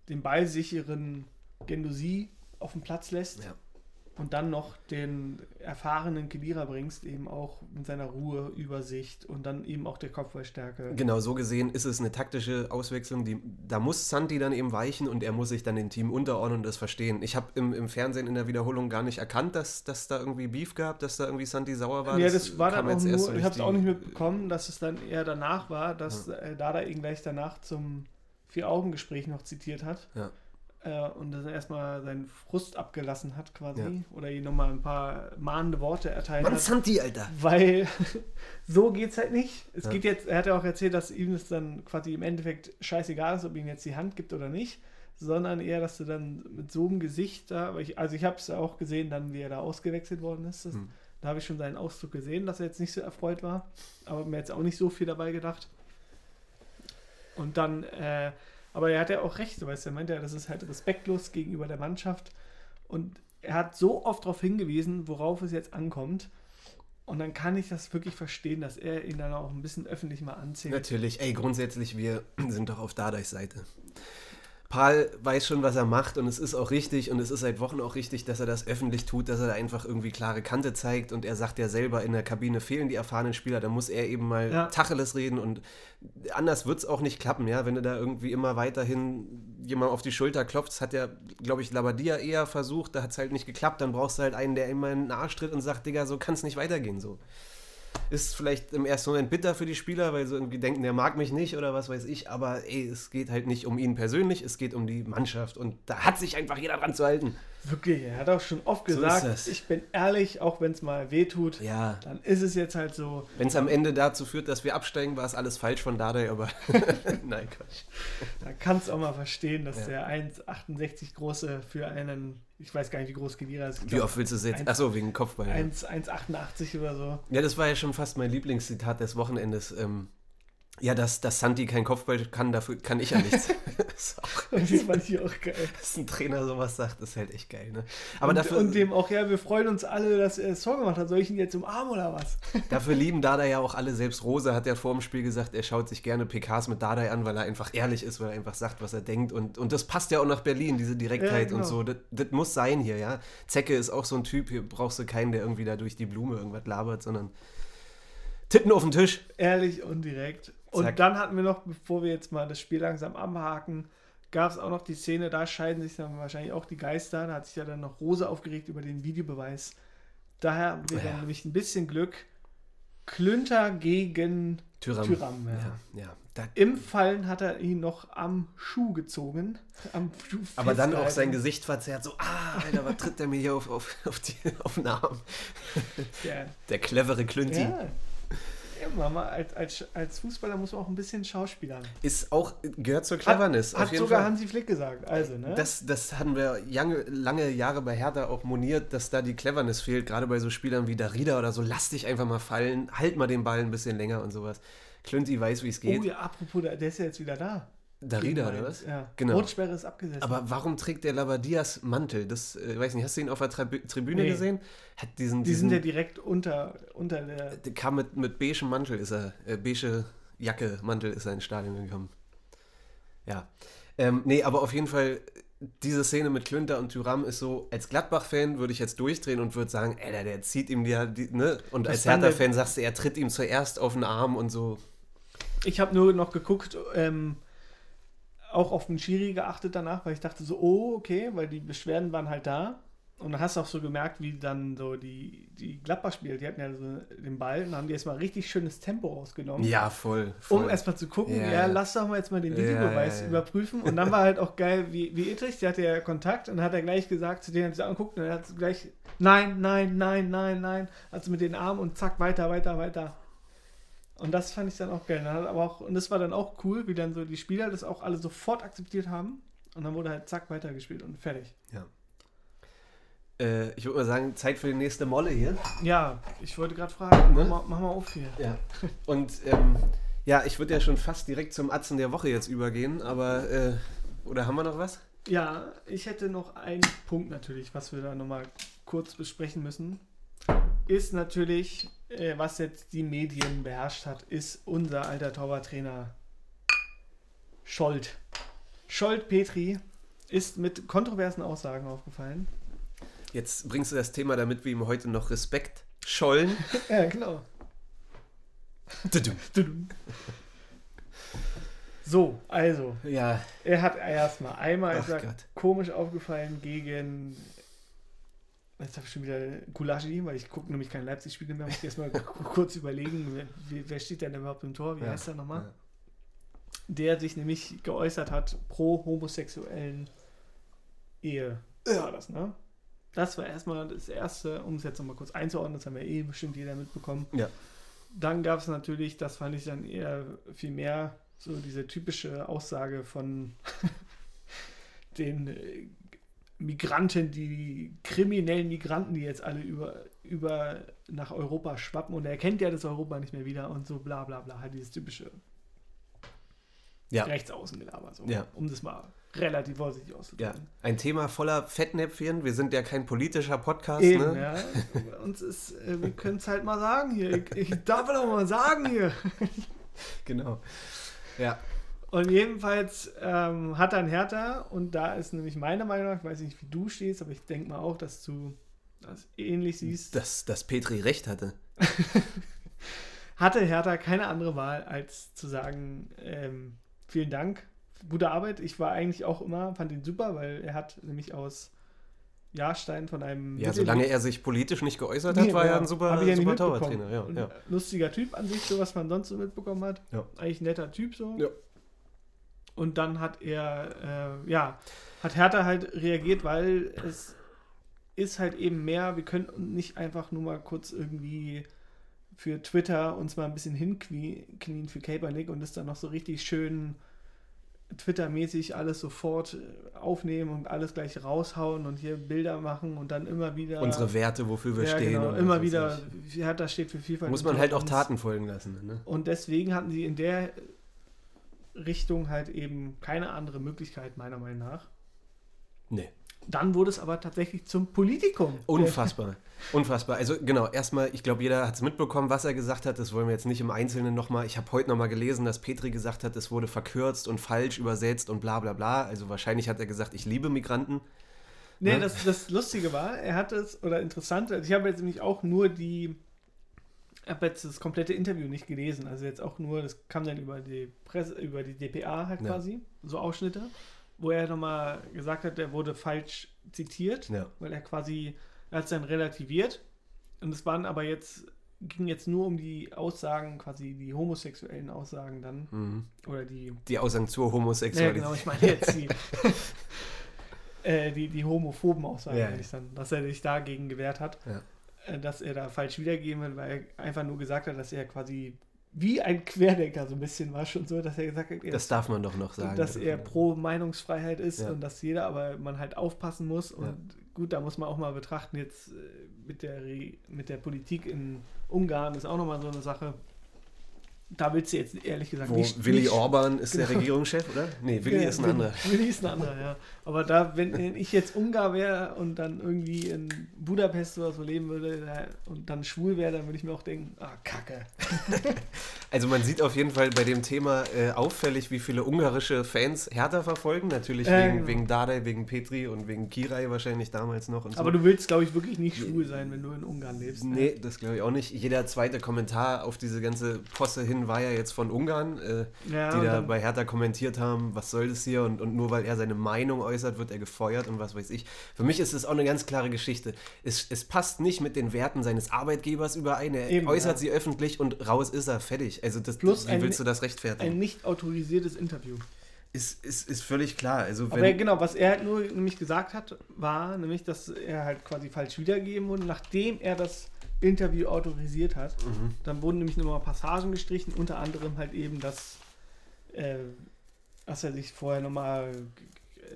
den ballsicheren Gendosi auf den Platz lässt Ja. Und dann noch den erfahrenen Kedira bringst, eben auch mit seiner Ruhe, Übersicht und dann eben auch der Kopfballstärke. Genau, so gesehen ist es eine taktische Auswechslung. Die, da muss Santi dann eben weichen und er muss sich dann dem Team unterordnen und das verstehen. Ich habe im, im Fernsehen in der Wiederholung gar nicht erkannt, dass, dass da irgendwie Beef gab, dass da irgendwie Santi sauer war. ja, das war dann auch nur, so ich habe es auch nicht mitbekommen, dass es dann eher danach war, dass äh, Dada ihn gleich danach zum Vier-Augen-Gespräch noch zitiert hat. Ja. Äh, und dann erstmal seinen Frust abgelassen hat quasi. Ja. Oder ihm nochmal ein paar mahnende Worte erteilt Mann, hat. Santi, Alter! Weil so geht's halt nicht. Es Ja. geht jetzt, er hat ja auch erzählt, dass ihm es dann quasi im Endeffekt scheißegal ist, ob ihm jetzt die Hand gibt oder nicht, sondern eher, dass du dann mit so einem Gesicht da, ich, also ich habe es auch gesehen, dann wie er da ausgewechselt worden ist. Das, Hm. Da habe ich schon seinen Ausdruck gesehen, dass er jetzt nicht so erfreut war, aber mir jetzt auch nicht so viel dabei gedacht. Und dann, äh, aber er hat ja auch recht, weißt du, er meinte ja, das ist halt respektlos gegenüber der Mannschaft. Und er hat so oft darauf hingewiesen, worauf es jetzt ankommt. Und dann kann ich das wirklich verstehen, dass er ihn dann auch ein bisschen öffentlich mal anzählt. Natürlich, ey, grundsätzlich, wir sind doch auf Dardais Seite. Paul weiß schon, was er macht und es ist auch richtig und es ist seit Wochen auch richtig, dass er das öffentlich tut, dass er da einfach irgendwie klare Kante zeigt und er sagt ja selber, in der Kabine fehlen die erfahrenen Spieler, da muss er eben mal Ja. Tacheles reden und anders wird es auch nicht klappen, ja, wenn du da irgendwie immer weiterhin jemand auf die Schulter klopft, das hat ja, glaube ich, Labadia eher versucht, da hat es halt nicht geklappt, dann brauchst du halt einen, der immer in den Arsch tritt und sagt, Digga, so kann es nicht weitergehen, so. Ist vielleicht im ersten Moment bitter für die Spieler, weil sie irgendwie denken, der mag mich nicht oder was weiß ich, aber ey, es geht halt nicht um ihn persönlich, es geht um die Mannschaft und da hat sich einfach jeder dran zu halten. Wirklich, er hat auch schon oft So gesagt, das. ich bin ehrlich, auch wenn es mal weh tut, Ja, dann ist es jetzt halt so. wenn es am Ende dazu führt, dass wir absteigen, war es alles falsch von Dardai, aber nein, Quatsch. Da kannst du auch mal verstehen, dass Ja. der 1,68 große für einen, ich weiß gar nicht, wie groß Kedira ist. Ich Wie glaub, oft willst du es jetzt? Achso, wegen Kopfball. Ja. 1 1,88 oder so. ja, das war ja schon fast mein Lieblingszitat des Wochenendes. Ähm, ja, dass, dass Santi kein Kopfball kann, dafür kann ich ja nichts. das, Und das fand ich auch geil. dass ein Trainer sowas sagt, ist halt echt geil. Ne? Aber und, dafür, und dem auch, ja, wir freuen uns alle, dass er das Tor gemacht hat. Soll ich ihn jetzt umarmen oder was? Dafür lieben Dada ja auch alle. Selbst Rose hat ja vor dem Spiel gesagt, er schaut sich gerne PKs mit Dada an, weil er einfach ehrlich ist, weil er einfach sagt, was er denkt. Und, und das passt ja auch nach Berlin, diese Direktheit Ja, und genau. so. Das, das muss sein hier, ja. Zecke ist auch so ein Typ, hier brauchst du keinen, der irgendwie da durch die Blume irgendwas labert, sondern Titten auf den Tisch. Ehrlich und direkt. Und Zack. dann hatten wir noch, bevor wir jetzt mal das Spiel langsam abhaken, gab es auch noch die Szene, da scheiden sich dann wahrscheinlich auch die Geister. Da hat sich ja dann noch Rose aufgeregt über den Videobeweis. Daher haben wir Ja. dann nämlich ein bisschen Glück. Klünter gegen Tyram. Tyram, ja. ja. ja. Da, Im Fallen hat er ihn noch am Schuh gezogen. Am Schuh aber dann auch sein. Gesicht verzerrt, so, ah, Alter, was tritt der mir hier auf, auf, auf, die, auf den Arm? Der clevere Klünti. Ja Mama, als, als, als Fußballer muss man auch ein bisschen schauspielern. Ist auch, gehört zur Cleverness. Hat, hat sogar Fall. Hansi Flick gesagt. Also, ne? Das, das hatten wir lange, lange Jahre bei Hertha auch moniert, dass da die Cleverness fehlt, gerade bei so Spielern wie Darida oder so. Lass dich einfach mal fallen, halt mal den Ball ein bisschen länger und sowas. Klünti weiß, wie es geht. Oh ja, apropos, der ist ja jetzt wieder da. Darida, oder was? Ja. Genau. Rotsperre ist abgesetzt. Aber warum trägt der Labadias Mantel? Das, äh, weiß nicht, hast du ihn auf der Tribü- Tribüne Nee. gesehen? Hat diesen, die diesen, sind ja direkt unter, unter der. der kam mit, mit beigem Mantel, ist er, äh, beige Jacke, Mantel ist er ins Stadion gekommen. Ja. Ähm, nee, aber auf jeden Fall, diese Szene mit Klünter und Tyram ist so, als Gladbach-Fan würde ich jetzt durchdrehen und würde sagen, Alter, der zieht ihm ja, die, ne? Und Das als Hertha-Fan sagst du, er tritt ihm zuerst auf den Arm und so. Ich habe nur noch geguckt, ähm, auch auf den Schiri geachtet danach, weil ich dachte so, oh, okay, weil die Beschwerden waren halt da. Und dann hast du auch so gemerkt, wie dann so die, die Gladbach-Spieler, die hatten ja so den Ball und haben die erstmal richtig schönes Tempo rausgenommen. Ja, voll. voll. Um erstmal zu gucken, Ja, ja, lass doch mal jetzt mal den Videobeweis ja, ja. überprüfen. Und dann war halt auch geil, wie, wie Ittrich, der hatte ja Kontakt und dann hat er gleich gesagt, zu denen hat er angeguckt und er hat gleich, nein, nein, nein, nein, nein, also mit den Armen und zack, weiter, weiter, weiter. Und das fand ich dann auch geil. Dann aber auch, und das war dann auch cool, wie dann so die Spieler das auch alle sofort akzeptiert haben. Und dann wurde halt zack weitergespielt und fertig. Äh, ich würde mal sagen, Zeit für die nächste Molle hier. Ja, ich wollte gerade fragen, Ne? mach, mal, mach mal auf hier. Ja. Und ähm, ja, ich würde ja schon fast direkt zum Atzen der Woche jetzt übergehen, aber äh, oder haben wir noch was? Ja, ich hätte noch einen Punkt natürlich, was wir da nochmal kurz besprechen müssen. Ist natürlich, äh, was jetzt die Medien beherrscht hat, ist unser alter Torwarttrainer Scholt. Scholt Petri ist mit kontroversen Aussagen aufgefallen. Jetzt bringst du das Thema, damit wir ihm heute noch Respekt schollen. Ja, genau. So, also, ja, er hat erstmal einmal komisch aufgefallen gegen. Jetzt habe ich schon wieder Gulaschi, weil ich gucke nämlich keine Leipzig-Spiele mehr. Muss ich erstmal kurz überlegen, wer, wer- steht denn überhaupt im Tor? Wie Ja. heißt er nochmal? Ja. Der sich nämlich geäußert hat pro homosexuellen Ehe. War das, ne? Das war erstmal das Erste, um es jetzt nochmal kurz einzuordnen, das haben ja eh bestimmt jeder mitbekommen. Ja. Dann gab es natürlich, das fand ich dann eher viel mehr, so diese typische Aussage von den äh, Migranten, die kriminellen Migranten, die jetzt alle über, über nach Europa schwappen und er kennt ja das Europa nicht mehr wieder und so bla bla bla, halt dieses typische ja. Rechtsaußengelaber, so, Ja. um das mal relativ vorsichtig auszudrücken. ja. Ein Thema voller Fettnäpfchen. Wir sind ja kein politischer Podcast, Eben, ne? ja. Uns ist, äh, wir können es halt mal sagen hier. Ich, ich darf es auch mal sagen hier. Genau. Ja. Und jedenfalls ähm, hat dann Hertha, und da ist nämlich meine Meinung nach, ich weiß nicht, wie du stehst, aber ich denke mal auch, dass du das ähnlich siehst, Dass, dass Petri recht hatte. hatte Hertha keine andere Wahl, als zu sagen, ähm, vielen Dank, gute Arbeit. Ich war eigentlich auch immer, fand ihn super, weil er hat nämlich aus Jahrstein von einem Ja, Mittel- solange er sich politisch nicht geäußert hat, Nee, war er ja, ein super, ja super. Torwarttrainer. Ja, ja. Lustiger Typ an sich, so was man sonst so mitbekommen hat. Ja. Eigentlich ein netter Typ so. Und dann hat er, äh, ja, hat Hertha halt reagiert, weil es ist halt eben mehr, wir können nicht einfach nur mal kurz irgendwie für Twitter uns mal ein bisschen hinknien für Caper League und das dann noch so richtig schön Twitter-mäßig alles sofort aufnehmen und alles gleich raushauen und hier Bilder machen und dann immer wieder Unsere Werte, wofür wir ja, stehen. Genau, und immer wieder. Hertha steht für Vielfalt. Muss man halt auch. Taten folgen lassen. Ne? Und deswegen hatten sie in der Richtung halt eben keine andere Möglichkeit, meiner Meinung nach. Nee. Dann wurde es aber tatsächlich zum Politikum. Unfassbar. Unfassbar. Also genau, erstmal, ich glaube, jeder hat es mitbekommen, was er gesagt hat. Das wollen wir jetzt nicht im Einzelnen nochmal. Ich habe heute nochmal gelesen, dass Petri gesagt hat, es wurde verkürzt und falsch übersetzt und bla bla bla. Also wahrscheinlich hat er gesagt, ich liebe Migranten. Nee, Ne? das, das Lustige war, er hat es, oder interessant, also ich habe jetzt nämlich auch nur die, habe jetzt das komplette Interview nicht gelesen, also jetzt auch nur, das kam dann über die Presse, über die DPA halt Ja. quasi, so Ausschnitte, wo er nochmal gesagt hat, er wurde falsch zitiert, Ja. weil er quasi, er hat es dann relativiert und es waren aber jetzt, ging jetzt nur um die Aussagen, quasi die homosexuellen Aussagen dann, Mhm. oder die Die Aussagen zur ja, Homosexualität. genau, ich meine jetzt die, äh, die, die homophoben Aussagen, Ja, ja. dann, dass er sich dagegen gewehrt hat, Ja. Äh, dass er da falsch wiedergegeben hat, weil er einfach nur gesagt hat, dass er quasi wie ein Querdenker so ein bisschen war schon so, dass er gesagt hat, er Das darf man doch noch sagen. dass er pro Meinungsfreiheit ist Ja. und dass jeder, aber man halt aufpassen muss und Ja. gut, da muss man auch mal betrachten, jetzt äh, mit der, mit der Politik in Ungarn ist auch nochmal so eine Sache. Da willst du jetzt ehrlich gesagt Wo nicht. Willi nicht, Orban ist der Genau. Regierungschef, oder? Nee, Willi Ja, ist ein anderer. Willi ist ein anderer, ja. Aber da, wenn, ich jetzt Ungar wäre und dann irgendwie in Budapest oder so leben würde und dann schwul wäre, dann würde ich mir auch denken, ah, Kacke. Also man sieht auf jeden Fall bei dem Thema äh, auffällig, wie viele ungarische Fans Hertha verfolgen. Natürlich Ja, wegen, genau. wegen Dardai, wegen Petri und wegen Kirai wahrscheinlich damals noch. So. Aber du willst, glaube ich, wirklich nicht schwul sein, wenn du in Ungarn lebst. ne? Nee, das glaube ich auch nicht. Jeder zweite Kommentar auf diese ganze Posse hin war ja jetzt von Ungarn, äh, Ja, die da bei Hertha kommentiert haben, was soll das hier und, und nur weil er seine Meinung äußert, wird er gefeuert und was weiß ich. Für mich ist es auch eine ganz klare Geschichte. Es, es passt nicht mit den Werten seines Arbeitgebers überein. Er Eben, äußert ja. sie öffentlich und raus ist er, fertig. Also das, Plus wie willst du das rechtfertigen? Ein nicht autorisiertes Interview. ist, ist, ist völlig klar. Also Aber wenn, genau, was er halt nur nämlich gesagt hat, war nämlich, dass er halt quasi falsch wiedergegeben wurde, nachdem er das Interview autorisiert hat. Mhm. Dann wurden nämlich nochmal Passagen gestrichen, unter anderem halt eben, dass, äh, dass er sich vorher nochmal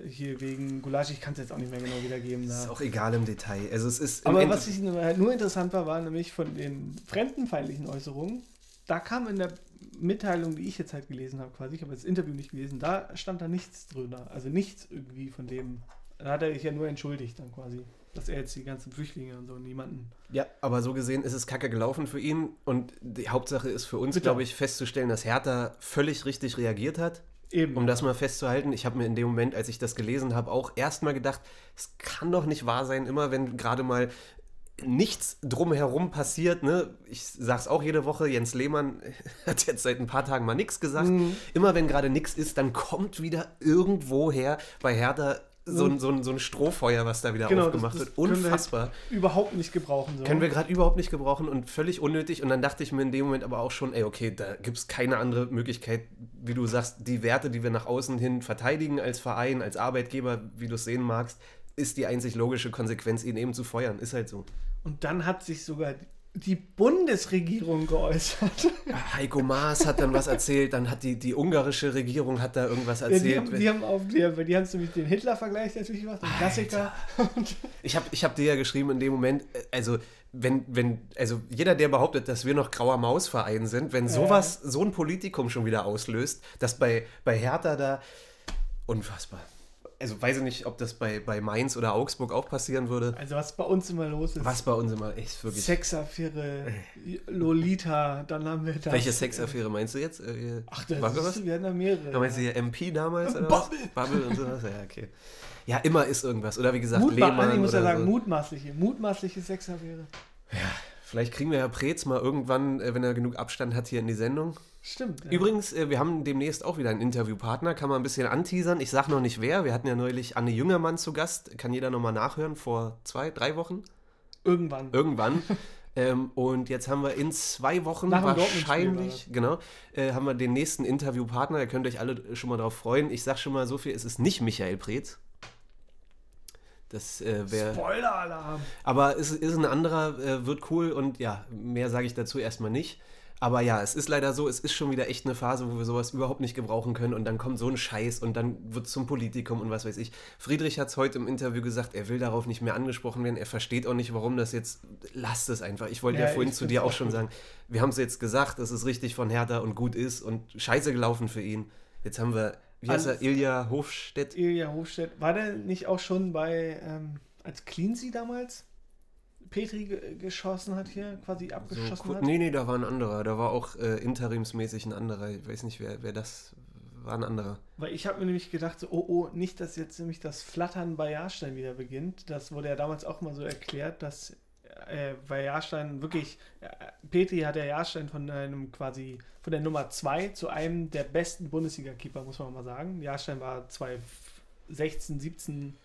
hier wegen Gulasch, ich kann es jetzt auch nicht mehr genau wiedergeben. Das ist Da. auch egal im Detail. Also es ist Aber was ich halt nur interessant war, war nämlich von den fremdenfeindlichen Äußerungen. Da kam in der Mitteilung, die ich jetzt halt gelesen habe, quasi, ich habe das Interview nicht gelesen, da stand da nichts drüber. Also nichts irgendwie von dem. Da hat er sich ja nur entschuldigt dann quasi, dass er jetzt die ganzen Flüchtlinge und so niemanden. Ja, aber so gesehen ist es kacke gelaufen für ihn und die Hauptsache ist für uns, glaube ich, festzustellen, dass Hertha völlig richtig reagiert hat. Eben. Um das mal festzuhalten, ich habe mir in dem Moment, als ich das gelesen habe, auch erstmal gedacht, es kann doch nicht wahr sein, immer wenn gerade mal nichts drumherum passiert, ne? Ich sag's auch jede Woche, Jens Lehmann hat jetzt seit ein paar Tagen mal nichts gesagt. Mhm. Immer wenn gerade nichts ist, dann kommt wieder irgendwoher bei Hertha so, ein, so, ein, so ein Strohfeuer, was da wieder Genau, das- aufgemacht das wird. können wir Unfassbar. überhaupt nicht gebrauchen. So. Können wir gerade überhaupt nicht gebrauchen und völlig unnötig. Und dann dachte ich mir in dem Moment aber auch schon, ey, okay, da gibt es keine andere Möglichkeit, wie du sagst, die Werte, die wir nach außen hin verteidigen als Verein, als Arbeitgeber, wie du es sehen magst, ist die einzig logische Konsequenz, ihn eben zu feuern. Ist halt so. Und dann hat sich sogar die Bundesregierung geäußert. Heiko Maas hat dann was erzählt, dann hat die, die ungarische Regierung hat da irgendwas Ja, die erzählt. haben, die haben auf die, die haben nämlich den Hitler-Vergleich natürlich gemacht, den Klassiker. Ich habe ich hab dir ja geschrieben in dem Moment, äh, also wenn, wenn, also jeder, der behauptet, dass wir noch grauer Mausverein sind, wenn sowas, so ein Politikum schon wieder auslöst, dass bei, bei Hertha da unfassbar. Also weiß ich nicht, ob das bei, bei Mainz oder Augsburg auch passieren würde. Also was bei uns immer los ist. Was bei uns immer echt wirklich. Sexaffäre, Lolita, dann haben wir das. welche Sexaffäre meinst du jetzt? Äh, Ach, das war ist, was? wir hatten da mehrere. Da meinst du hier MP damals? Oder was? Bubble. Bubble und sowas? Ja, okay. Ja, immer ist irgendwas. Oder wie gesagt, Mutma Lehmann ich muss ja sagen, so. mutmaßliche, mutmaßliche Sexaffäre. Vielleicht kriegen wir Herr Preetz mal irgendwann, äh, wenn er genug Abstand hat, hier in die Sendung. Stimmt. ja. Übrigens, äh, wir haben demnächst auch wieder einen Interviewpartner, kann man ein bisschen anteasern. Ich sage noch nicht wer. Wir hatten ja neulich Anne Jüngermann zu Gast, kann jeder nochmal nachhören, vor zwei, drei Wochen. Irgendwann. Irgendwann. ähm, und jetzt haben wir in zwei Wochen Nach wahrscheinlich, genau, äh, haben wir den nächsten Interviewpartner. Ihr könnt euch alle schon mal drauf freuen. Ich sage schon mal so viel, es ist nicht Michael Preetz. Das äh, wäre. Spoiler-Alarm. Aber es ist ein anderer, äh, wird cool und ja, mehr sage ich dazu erstmal nicht. Aber ja, es ist leider so, es ist schon wieder echt eine Phase, wo wir sowas überhaupt nicht gebrauchen können und dann kommt so ein Scheiß und dann wird zum Politikum und was weiß ich. Friedrich hat es heute im Interview gesagt, er will darauf nicht mehr angesprochen werden, er versteht auch nicht, warum das jetzt, lasst es einfach. Ich wollte ja, Ja, vorhin zu dir auch schon gut. sagen, wir haben es jetzt gesagt, dass es richtig von Hertha und gut ist und scheiße gelaufen für ihn. Jetzt haben wir, wie heißt er, Ilja Hofstedt? Ilja Hofstedt. War der nicht auch schon bei, ähm, als Cleansea damals Petri ge geschossen hat hier, quasi So, abgeschossen kur- hat? nee, nee, da war ein anderer. Da war auch äh, interimsmäßig ein anderer. Ich weiß nicht, wer, wer das war. Ein anderer. Weil ich habe mir nämlich gedacht, so, oh, oh, nicht, dass jetzt nämlich das Flattern bei Jahrstein wieder beginnt. Das wurde ja damals auch mal so erklärt, dass äh, bei Jahrstein wirklich, äh, Petri hat der Jahrstein von einem quasi, von der Nummer 2 zu einem der besten Bundesliga-Keeper, muss man mal sagen. Jahrstein war 2016, 17,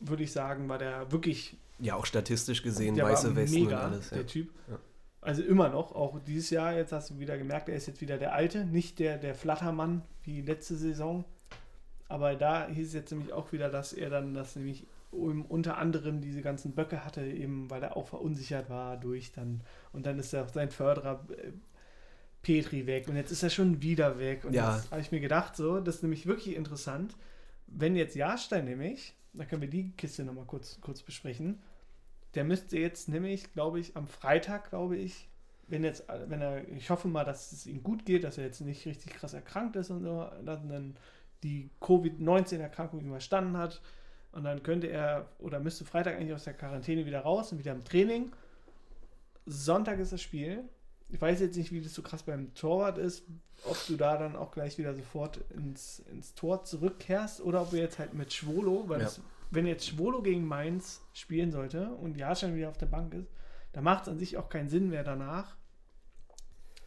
würde ich sagen, war der wirklich Ja, auch statistisch gesehen, der weiße Westen mega, und alles. Ja. der Typ. Ja. Also immer noch, auch dieses Jahr, jetzt hast du wieder gemerkt, er ist jetzt wieder der Alte, nicht der, der Flattermann wie letzte Saison. Aber da hieß es jetzt nämlich auch wieder, dass er dann das nämlich unter anderem diese ganzen Böcke hatte, eben weil er auch verunsichert war durch dann. Und dann ist er sein Förderer äh, Petri weg und jetzt ist er schon wieder weg. Und Ja. jetzt habe ich mir gedacht, so, das ist nämlich wirklich interessant, wenn jetzt Jahrstein nämlich, da können wir die Kiste nochmal kurz, kurz besprechen, der müsste jetzt nämlich, glaube ich, am Freitag, glaube ich, wenn jetzt, wenn er, ich hoffe mal, dass es ihm gut geht, dass er jetzt nicht richtig krass erkrankt ist und so, dass er dann die Covid-19-Erkrankung überstanden hat. Und dann könnte er oder müsste Freitag eigentlich aus der Quarantäne wieder raus und wieder im Training. Sonntag ist das Spiel. Ich weiß jetzt nicht, wie das so krass beim Torwart ist, ob du da dann auch gleich wieder sofort ins, ins Tor zurückkehrst oder ob wir jetzt halt mit Schwolo, weil Ja. das, wenn jetzt Schwolo gegen Mainz spielen sollte und Jahrstein wieder auf der Bank ist, dann macht es an sich auch keinen Sinn mehr danach,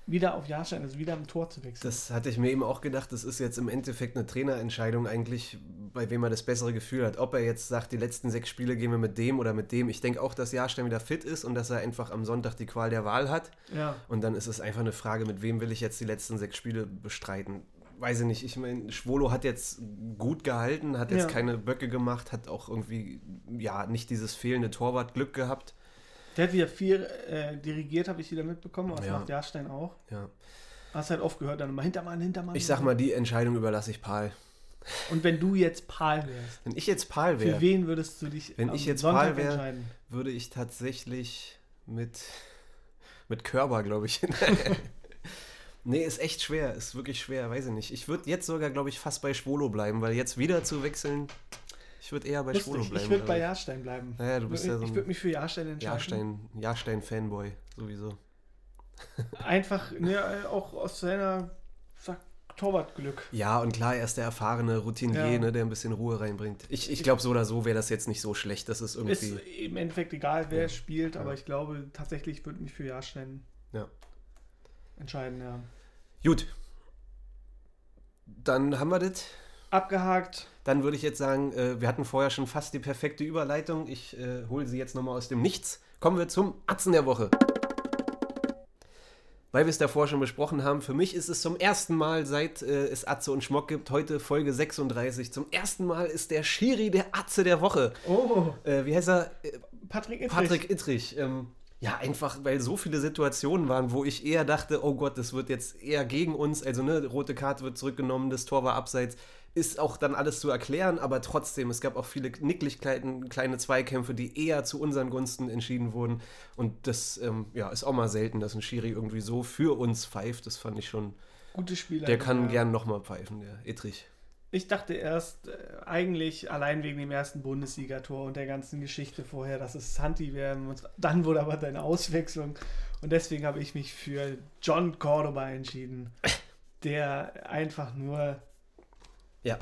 wieder auf Jahrstein, also wieder im Tor zu wechseln. Das hatte ich mir eben auch gedacht, das ist jetzt im Endeffekt eine Trainerentscheidung eigentlich, bei wem er das bessere Gefühl hat. Ob er jetzt sagt, die letzten sechs Spiele gehen wir mit dem oder mit dem. Ich denke auch, dass Jahrstein wieder fit ist und dass er einfach am Sonntag die Qual der Wahl hat. ja. Und dann ist es einfach eine Frage, mit wem will ich jetzt die letzten sechs Spiele bestreiten. Weiß ich nicht, ich meine, Schwolo hat jetzt gut gehalten, hat jetzt Ja. keine Böcke gemacht, hat auch irgendwie, ja, nicht dieses fehlende Torwartglück gehabt. Der hat wieder viel äh, dirigiert, habe ich wieder mitbekommen, aber das Ja. macht Jahrstein auch. Ja. Hast halt oft gehört, dann immer Hintermann, Hintermann. Ich sag mal, die Entscheidung überlasse ich Paul. Und wenn du jetzt Paul wärst, Wenn ich jetzt Paul für wäre, wen würdest du dich Wenn ich jetzt Sonntag Paul wär- entscheiden? würde ich tatsächlich mit, mit Körper, glaube ich. nee, ist echt schwer. Ist wirklich schwer, weiß ich nicht. Ich würde jetzt sogar, glaube ich, fast bei Schwolo bleiben, weil jetzt wieder zu wechseln, ich würde eher bei Schwolo Lustig, bleiben. ich würde bei Jahrstein bleiben. Naja, du bist ich ja so ich würde mich für Jahrstein entscheiden. Jahrstein, Jahrstein-Fanboy, sowieso. Einfach ne, auch aus seiner sag, Torwartglück. Ja, und klar, er ist der erfahrene Routinier, Ja. ne, der ein bisschen Ruhe reinbringt. Ich, ich glaube, so oder so wäre das jetzt nicht so schlecht. Das ist Ist irgendwie. im Endeffekt egal, wer Ja. spielt, aber Ja. ich glaube tatsächlich würde mich für Jahrstein Ja. Entscheiden, ja. Gut. Dann haben wir das. Abgehakt. Dann würde ich jetzt sagen, äh, wir hatten vorher schon fast die perfekte Überleitung. Ich äh, hole sie jetzt nochmal aus dem Nichts. Kommen wir zum Atzen der Woche. Weil wir es davor schon besprochen haben, für mich ist es zum ersten Mal, seit äh, es Atze und Schmock gibt, heute Folge 36, zum ersten Mal ist der Schiri der Atze der Woche. Oh, Äh, wie heißt er? Äh, Patrick Ittrich. Patrick Ittrich. Ähm, ja, einfach, weil so viele Situationen waren, wo ich eher dachte, oh Gott, das wird jetzt eher gegen uns. Also, ne, rote Karte wird zurückgenommen, das Tor war abseits. Ist auch dann alles zu erklären, aber trotzdem, es gab auch viele Nicklichkeiten, kleine Zweikämpfe, die eher zu unseren Gunsten entschieden wurden. Und das ähm, ja, ist auch mal selten, dass ein Schiri irgendwie so für uns pfeift. Das fand ich schon. Gute Spieler. Der kann ja. gern nochmal pfeifen, der Ittrich. Ich dachte erst, äh, eigentlich allein wegen dem ersten Bundesligator und der ganzen Geschichte vorher, dass es Santi wäre. Dann wurde aber deine Auswechslung. Und deswegen habe ich mich für John Cordoba entschieden, der einfach nur Ja.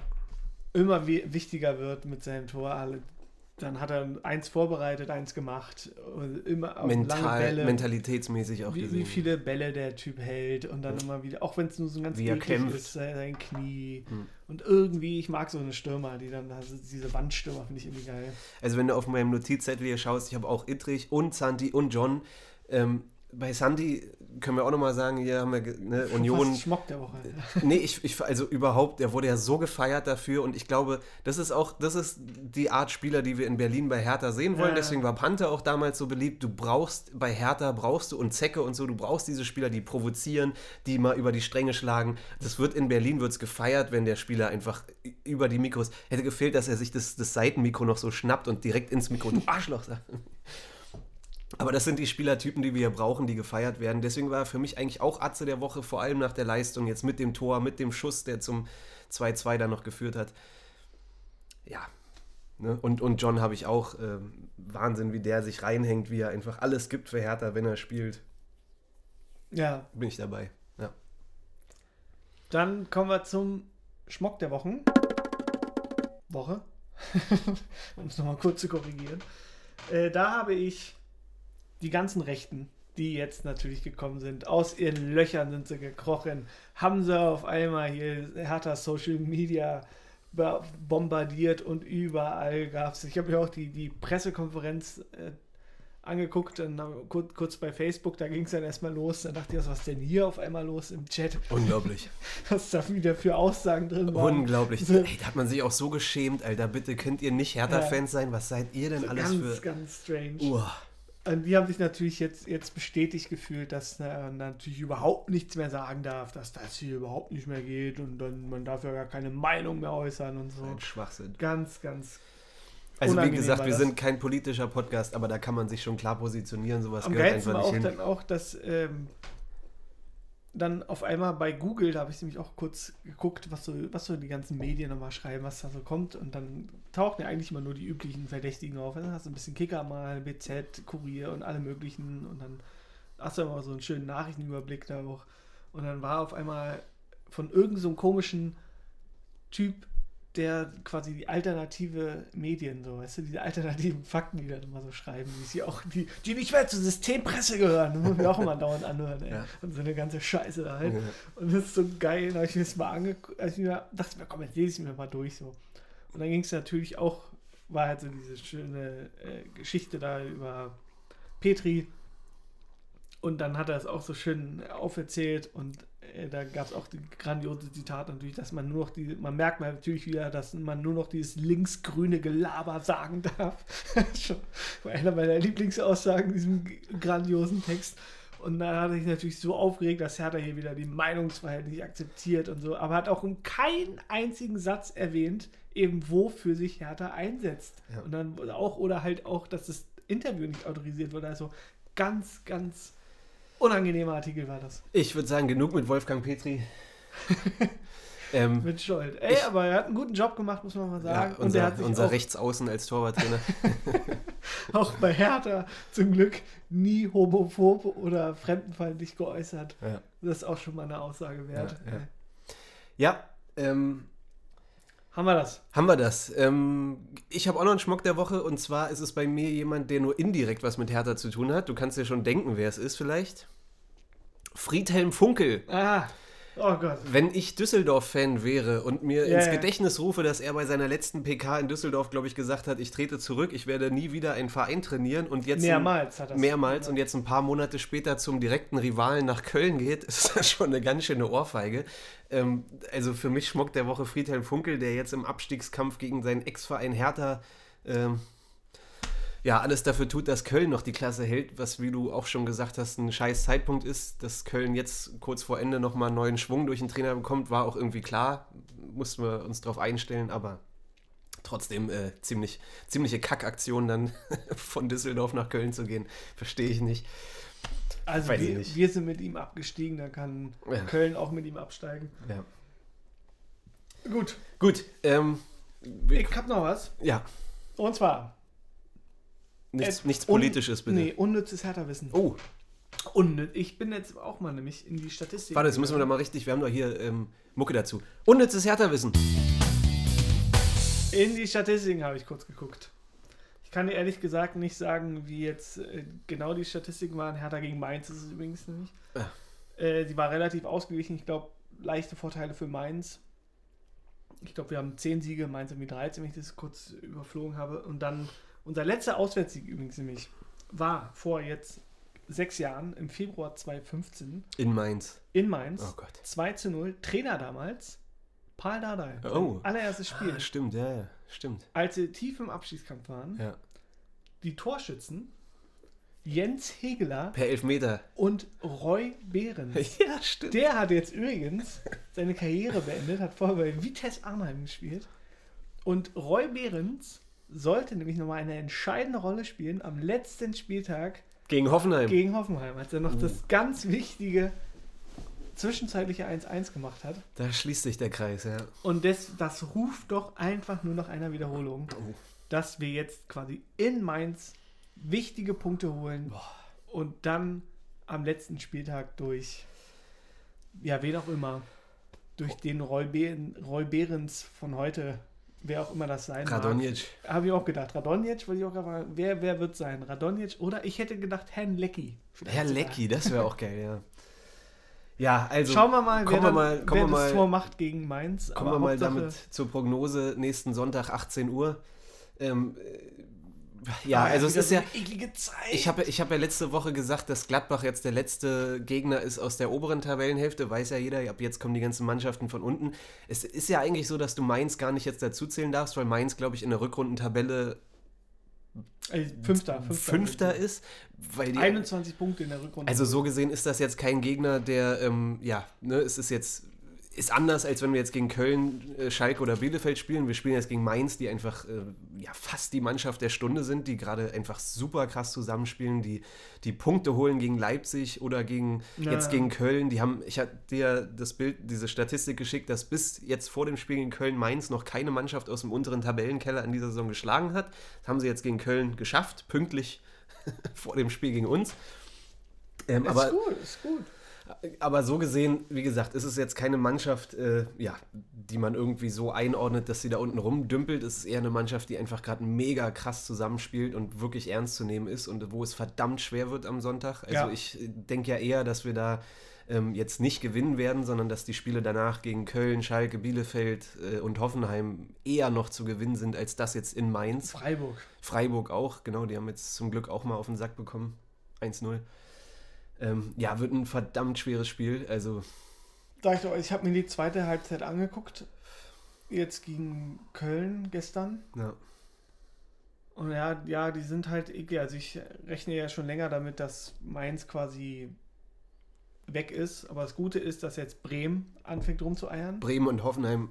immer wi- wichtiger wird mit seinem Tor. Dann hat er eins vorbereitet, eins gemacht. Und immer auf lange Mental, Bälle. mentalitätsmäßig auch wie, gesehen. wie viele Bälle der Typ hält und dann immer wieder, auch wenn es nur so ein ganz Wie er kämpft. ist, sein sein Knie. Hm. Und irgendwie, ich mag so eine Stürmer, die dann, also diese Wandstürmer finde ich irgendwie geil. Also wenn du auf meinem Notizzettel hier schaust, ich habe auch Ittrich und Santi und John. Ähm, bei Santi können wir auch nochmal sagen, hier haben wir ne, Union. Fast Schmock der Woche. Nee, ich, ich, also überhaupt, der wurde ja so gefeiert dafür und ich glaube, das ist auch, das ist die Art Spieler, die wir in Berlin bei Hertha sehen wollen. Ja. Deswegen war Panther auch damals so beliebt. Du brauchst bei Hertha, brauchst du und Zecke und so, du brauchst diese Spieler, die provozieren, die mal über die Stränge schlagen. Das wird in Berlin wird's gefeiert, wenn der Spieler einfach über die Mikros, hätte gefehlt, dass er sich das, das Seitenmikro noch so schnappt und direkt ins Mikro, du Arschloch, sagt. Aber das sind die Spielertypen, die wir brauchen, die gefeiert werden. Deswegen war er für mich eigentlich auch Atze der Woche, vor allem nach der Leistung, jetzt mit dem Tor, mit dem Schuss, der zum 2-2 dann noch geführt hat. Ja. Ne? Und, und John habe ich auch ähm, Wahnsinn, wie der sich reinhängt, wie er einfach alles gibt für Hertha, wenn er spielt. Ja, Bin ich dabei. Ja. dann kommen wir zum Schmock der Wochen. Woche. um es nochmal kurz zu korrigieren. Äh, da habe ich die ganzen Rechten, die jetzt natürlich gekommen sind, aus ihren Löchern sind sie gekrochen, haben sie auf einmal hier härter Social Media bombardiert und überall gab es. Ich habe ja auch die, die Pressekonferenz äh, angeguckt, dann kurz, kurz bei Facebook, da ging es dann erstmal los. Dann dachte ich, was ist denn hier auf einmal los im Chat? Unglaublich. Was da wieder für Aussagen drin waren. Unglaublich. So. Ey, da hat man sich auch so geschämt, Alter. Bitte könnt ihr nicht Hertha-Fans sein? Was seid ihr denn So alles ganz, für. ganz strange. Uah. Die haben sich natürlich jetzt, jetzt bestätigt gefühlt, dass er natürlich überhaupt nichts mehr sagen darf, dass das hier überhaupt nicht mehr geht und dann man darf ja gar keine Meinung mehr äußern und so. Ein Schwachsinn. Ganz, ganz. Also wie gesagt, wir sind kein politischer Podcast, aber da kann man sich schon klar positionieren. Sowas Am gehört einfach nicht auch hin. dann auch, dass ähm, dann auf einmal bei Google, da habe ich nämlich auch kurz geguckt, was so, was so die ganzen Medien nochmal schreiben, was da so kommt. Und dann tauchen ja eigentlich immer nur die üblichen Verdächtigen auf. Dann hast du ein bisschen Kicker mal, BZ, Kurier und alle möglichen. Und dann hast du immer so einen schönen Nachrichtenüberblick da auch. Und dann war auf einmal von irgendeinem so komischen Typ, der quasi die alternative Medien, so, weißt du, diese alternativen Fakten, die dann immer so schreiben, die sie auch, die, die nicht mehr zur Systempresse gehören, das muss mir auch immer dauernd anhören, ey. Ja. Und so eine ganze Scheiße da halt. Ja. Und das ist so geil, da habe ich mir das mal angeguckt, also ich mir dachte komm, jetzt lese ich mir mal durch so. Und dann ging es natürlich auch, war halt so diese schöne äh, Geschichte da über Petri. Und dann hat er es auch so schön auferzählt und da gab es auch die grandiose Zitat natürlich, dass man nur noch die, man merkt mal natürlich wieder, dass man nur noch dieses linksgrüne Gelaber sagen darf. Einer meiner Lieblingsaussagen in diesem grandiosen Text. Und dann hat er sich natürlich so aufgeregt, dass Hertha hier wieder die Meinungsfreiheit nicht akzeptiert und so. Aber hat auch in keinen einzigen Satz erwähnt, eben wofür sich Hertha einsetzt. Ja. Und dann auch, oder halt auch, dass das Interview nicht autorisiert wurde. Also ganz, ganz unangenehmer Artikel war das. Ich würde sagen, genug mit Wolfgang Petri. ähm, Mit Scholt. Ey, Ich- aber er hat einen guten Job gemacht, muss man mal ja, sagen. und er unser, hat sich unser auch, Rechtsaußen als Torwarttrainer. auch bei Hertha zum Glück nie homophob oder fremdenfeindlich geäußert. ja. Das ist auch schon mal eine Aussage wert. Ja, ja. Ja, ähm, Haben wir das? haben wir das. Ähm, ich habe auch noch einen Schmuck der Woche und zwar ist es bei mir jemand, der nur indirekt was mit Hertha zu tun hat. Du kannst dir schon denken, wer es ist vielleicht. Friedhelm Funkel. Ah, oh Gott. Wenn ich Düsseldorf-Fan wäre und mir Ja, ins. Gedächtnis rufe, dass er bei seiner letzten PK in Düsseldorf, glaube ich, gesagt hat, ich trete zurück, ich werde nie wieder einen Verein trainieren und jetzt Mehrmals hat er mehrmals und jetzt ein paar Monate später zum direkten Rivalen nach Köln geht, ist das schon eine ganz schöne Ohrfeige. Ähm, also für mich schmuckt der Woche Friedhelm Funkel, der jetzt im Abstiegskampf gegen seinen Ex-Verein Hertha ähm, ja, alles dafür tut, dass Köln noch die Klasse hält, was, wie du auch schon gesagt hast, ein scheiß Zeitpunkt ist. Dass Köln jetzt kurz vor Ende nochmal einen neuen Schwung durch den Trainer bekommt, war auch irgendwie klar. Mussten wir uns darauf einstellen, aber trotzdem äh, ziemlich, ziemliche Kackaktion dann von Düsseldorf nach Köln zu gehen. Verstehe ich nicht. Also Weiß wir, nicht. wir sind mit ihm abgestiegen, da kann Ja. Köln auch mit ihm absteigen. Ja. Gut, Gut, ähm, ich hab noch was. ja, Und zwar. Nichts, äh, nichts Politisches bitte. Nee, unnützes Hertha-Wissen. Oh, Unnütz. Ich bin jetzt auch mal nämlich in die Statistik. warte, jetzt müssen wir da mal richtig, wir haben doch hier ähm, Mucke dazu. Unnützes Hertha-Wissen. In die Statistiken habe ich kurz geguckt. Ich kann dir ehrlich gesagt nicht sagen, wie jetzt äh, genau die Statistiken waren. Hertha gegen Mainz ist es übrigens nicht. Ja. Äh, die war relativ ausgeglichen. Ich glaube, leichte Vorteile für Mainz. Ich glaube, wir haben 10 Siege, Mainz irgendwie 13, wenn ich das kurz überflogen habe. Und dann unser letzter Auswärtssieg übrigens nämlich war vor jetzt sechs Jahren, im Februar 2015, In Mainz. in Mainz. Oh Gott. 2 zu 0. Trainer damals, Paul Dardai. Oh. Allererstes Spiel Ah, stimmt, ja, ja, stimmt. als sie tief im Abstiegskampf waren, Ja. die Torschützen Jens Hegeler Per Elfmeter. und Roy Behrens. Ja, stimmt. Der hat jetzt übrigens seine Karriere beendet, hat vorher bei Vitesse Arnheim gespielt. Und Roy Behrens sollte nämlich nochmal eine entscheidende Rolle spielen am letzten Spieltag Gegen Hoffenheim. gegen Hoffenheim, als er noch das ganz wichtige zwischenzeitliche 1-1 gemacht hat. da schließt sich der Kreis, ja. Und das, das ruft doch einfach nur nach einer Wiederholung, Oh. dass wir jetzt quasi in Mainz wichtige Punkte holen und dann am letzten Spieltag durch, ja, wen auch immer, durch den Roy, Be Roy Behrens von heute, wer auch immer das sein Radonjic. Habe ich auch gedacht. Radonjic, wollte ich auch gerade fragen, wer, wer wird sein? Radonjic oder ich hätte gedacht Herrn Lecki. vielleicht Herr. Lecki, das wäre auch geil, ja. Ja, also Schauen wir mal, wer, kommen dann, mal, kommen wer das mal, Tor macht gegen Mainz. kommen wir mal Hauptsache- damit zur Prognose nächsten Sonntag 18 Uhr. Ähm, äh, ja, also es ist so ja, ich habe ich hab ja letzte Woche gesagt, dass Gladbach jetzt der letzte Gegner ist aus der oberen Tabellenhälfte. Weiß ja jeder, ab jetzt kommen die ganzen Mannschaften von unten. Es ist ja eigentlich so, dass du Mainz gar nicht jetzt dazuzählen darfst, weil Mainz, glaube ich, in der Rückrundentabelle Äh, Fünfter, Fünfter. Fünfter ist. Weil die, 21 Punkte in der Rückrunde. Also so gesehen ist das jetzt kein Gegner, der, ähm, ja, ne, es ist jetzt, ist anders, als wenn wir jetzt gegen Köln, äh, Schalke oder Bielefeld spielen. Wir spielen jetzt gegen Mainz, die einfach, äh, ja, fast die Mannschaft der Stunde sind, die gerade einfach super krass zusammenspielen, die, die Punkte holen gegen Leipzig oder gegen, Ja, jetzt gegen Köln. Die haben, ich hatte dir das Bild, diese Statistik geschickt, dass bis jetzt vor dem Spiel gegen Köln-Mainz noch keine Mannschaft aus dem unteren Tabellenkeller in dieser Saison geschlagen hat. Das haben sie jetzt gegen Köln geschafft, pünktlich vor dem Spiel gegen uns. Ähm, ist aber, gut, ist gut. Aber so gesehen, wie gesagt, ist es jetzt keine Mannschaft, äh, ja, die man irgendwie so einordnet, dass sie da unten rumdümpelt. Es ist eher eine Mannschaft, die einfach gerade mega krass zusammenspielt und wirklich ernst zu nehmen ist und wo es verdammt schwer wird am Sonntag. Also Ja. ich denke ja eher, dass wir da ähm, jetzt nicht gewinnen werden, sondern dass die Spiele danach gegen Köln, Schalke, Bielefeld äh, und Hoffenheim eher noch zu gewinnen sind, als das jetzt in Mainz. Freiburg. Freiburg auch, genau, die haben jetzt zum Glück auch mal auf den Sack bekommen. 1-0. Ähm, ja, wird ein verdammt schweres Spiel. Also, Sag ich doch, ich habe mir die zweite Halbzeit angeguckt. Jetzt gegen Köln gestern. ja. Und ja, ja, die sind halt eklig. Also ich rechne ja schon länger damit, dass Mainz quasi weg ist. Aber das Gute ist, dass jetzt Bremen anfängt rumzueiern. Bremen und Hoffenheim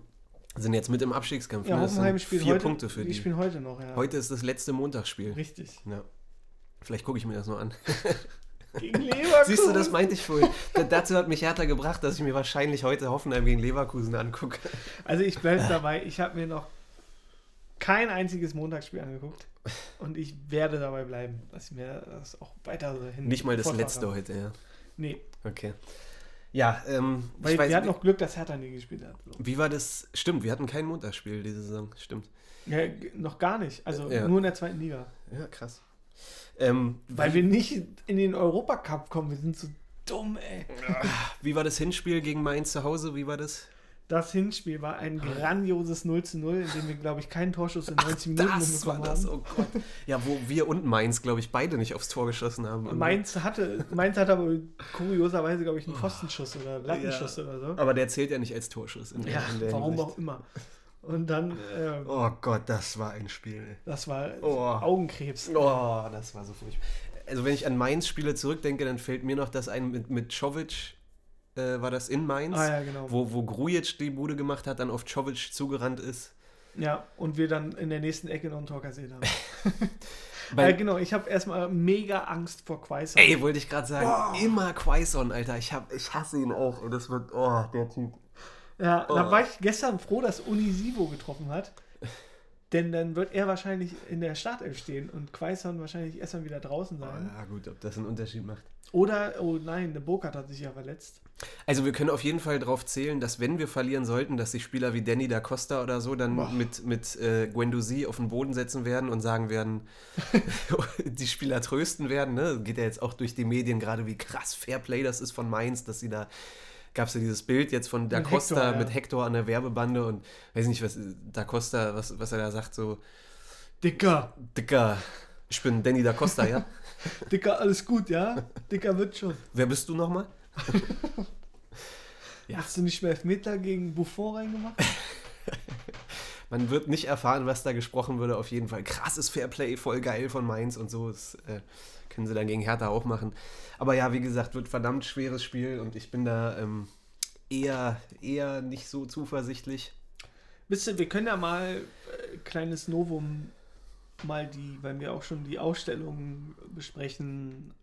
sind jetzt mit im Abstiegskampf. Ja, ne? Hoffenheim spielt vier heute. Punkte für die die. spielen heute noch, ja. Heute ist das letzte Montagsspiel. Richtig. Ja. Vielleicht gucke ich mir das noch an. Gegen Leverkusen. Siehst du, das meinte ich vorhin. Dazu hat mich Hertha gebracht, dass ich mir wahrscheinlich heute Hoffenheim gegen Leverkusen angucke. Also ich bleibe dabei, ich habe mir noch kein einziges Montagsspiel angeguckt. Und ich werde dabei bleiben, dass ich mir das auch weiter so hin Nicht mal das fortfahre. letzte heute, ja. Nee, Okay. Ja, ähm, weil ich weiß, wir hatten noch Glück, dass Hertha nie gespielt hat. So. wie war das? Stimmt, wir hatten kein Montagsspiel diese Saison. Stimmt. Ja, noch gar nicht. Also Ja. nur in der zweiten Liga. Ja, krass. Ähm, Weil wir nicht in den Europacup kommen. Wir sind so dumm, ey. wie war das Hinspiel gegen Mainz zu Hause? Wie war das? Das Hinspiel war ein grandioses 0 zu 0, in dem wir, glaube ich, keinen Torschuss in 90 Minuten Das war das, haben. oh Gott. Ja, wo wir und Mainz, glaube ich, beide nicht aufs Tor geschossen haben. Mainz hatte, Mainz hatte aber kurioserweise, glaube ich, Oh. einen Pfostenschuss oder Lattenschuss oder so. Aber der zählt ja nicht als Torschuss. In, Ja, in warum Hinsicht. auch immer. Und dann, äh, Oh Gott, das war ein Spiel. das war Oh. Augenkrebs. Oh, das war so furchtbar. Also wenn ich an Mainz-Spiele zurückdenke, dann fällt mir noch das ein mit, mit Czovic, äh, war das in Mainz, Ah ja, genau. wo, wo Grujic die Bude gemacht hat, dann auf Czovic zugerannt ist. Ja, und wir dann in der nächsten Ecke noch einen Tor kassiert haben. Bei, äh, genau, ich habe erstmal mega Angst vor Quaison. Ey, wollte ich gerade sagen, immer Quaison, Alter. Ich, hab, ich hasse ihn auch. ey. Das wird, oh, der Typ. Ja, da Oh. war ich gestern froh, dass Unisivo getroffen hat. Denn dann wird er wahrscheinlich in der Startelf stehen und Quaison wahrscheinlich erstmal wieder draußen sein. ja, gut, ob das einen Unterschied macht. Oder, oh nein, der Burkhardt hat sich ja verletzt. Also wir können auf jeden Fall darauf zählen, dass wenn wir verlieren sollten, dass sich Spieler wie Danny da Costa oder so dann Boah. mit, mit äh, Guendouzi auf den Boden setzen werden und sagen werden, die Spieler trösten werden. Ne? Geht ja jetzt auch durch die Medien gerade, wie krass Fairplay das ist von Mainz, dass sie da gab es ja dieses Bild jetzt von Da Mit Costa Hector, ja. mit Hector an der Werbebande und weiß nicht, was Da Costa, was, was er da sagt, so, Dicker, Dicker, ich bin Danny Da Costa, ja? Dicker, alles gut, ja? Dicker wird schon. Wer bist du nochmal? Ja. Hast du nicht mehr Elfmeter gegen Buffon reingemacht? Man wird nicht erfahren, was da gesprochen würde. Auf jeden Fall krasses Fairplay, voll geil von Mainz und so. Das äh, können sie dann gegen Hertha auch machen. Aber ja, wie gesagt, wird verdammt schweres Spiel und ich bin da ähm, eher, eher nicht so zuversichtlich. Wisst ihr, wir können ja mal äh, kleines Novum mal die, weil wir auch schon die Ausstellung besprechen,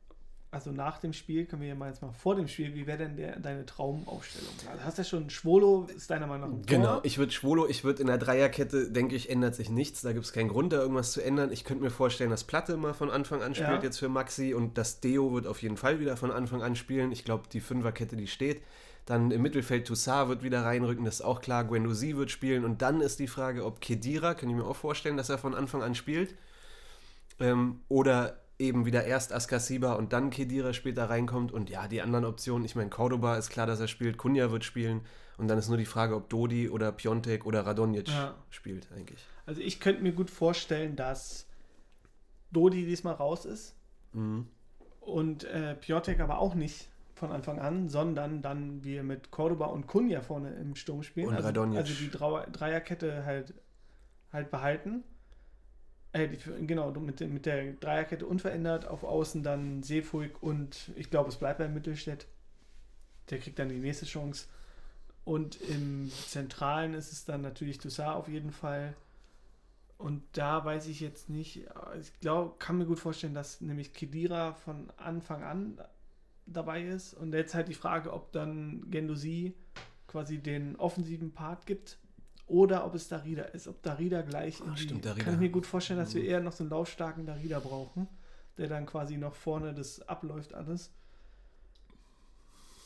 also nach dem Spiel, können wir ja mal jetzt mal vor dem Spiel, wie wäre denn der, deine Traumaufstellung? Also hast du ja schon Schwolo, ist deiner Meinung nach ein Genau, Tor? ich würde Schwolo, ich würde in der Dreierkette, denke ich, ändert sich nichts. Da gibt es keinen Grund, da irgendwas zu ändern. Ich könnte mir vorstellen, dass Platte mal von Anfang an spielt Ja. jetzt für Maxi und das Deo wird auf jeden Fall wieder von Anfang an spielen. Ich glaube, die Fünferkette, die steht. Dann im Mittelfeld Toussaint wird wieder reinrücken, das ist auch klar. Guendouzi wird spielen und dann ist die Frage, ob Kedira, kann ich mir auch vorstellen, dass er von Anfang an spielt. Ähm, oder eben wieder erst Askasiba und dann Kedira später reinkommt. Und ja, die anderen Optionen, ich meine, Cordoba ist klar, dass er spielt, Kunja wird spielen. Und dann ist nur die Frage, ob Dodi oder Piontek oder Radonjic Ja. spielt eigentlich. Also ich könnte mir gut vorstellen, dass Dodi diesmal raus ist Mhm. und äh, Piotek aber auch nicht von Anfang an, sondern dann wir mit Cordoba und Kunja vorne im Sturm spielen. Und also, Radonjic. also die Dreierkette halt, halt behalten. Äh, genau, mit, mit der Dreierkette unverändert, auf Außen dann Seefuig und ich glaube, es bleibt bei Mittelstädt. Der kriegt dann die nächste Chance. Und im Zentralen ist es dann natürlich Toussaint auf jeden Fall. Und da weiß ich jetzt nicht, ich glaube, kann mir gut vorstellen, dass nämlich Kedira von Anfang an dabei ist. Und jetzt halt die Frage, ob dann Gendouzi quasi den offensiven Part gibt oder ob es Darida ist. Ob Darida gleich die, stimmt, Darida. kann ich mir gut vorstellen, dass wir Mhm. eher noch so einen laufstarken Darida brauchen, der dann quasi noch vorne das abläuft alles.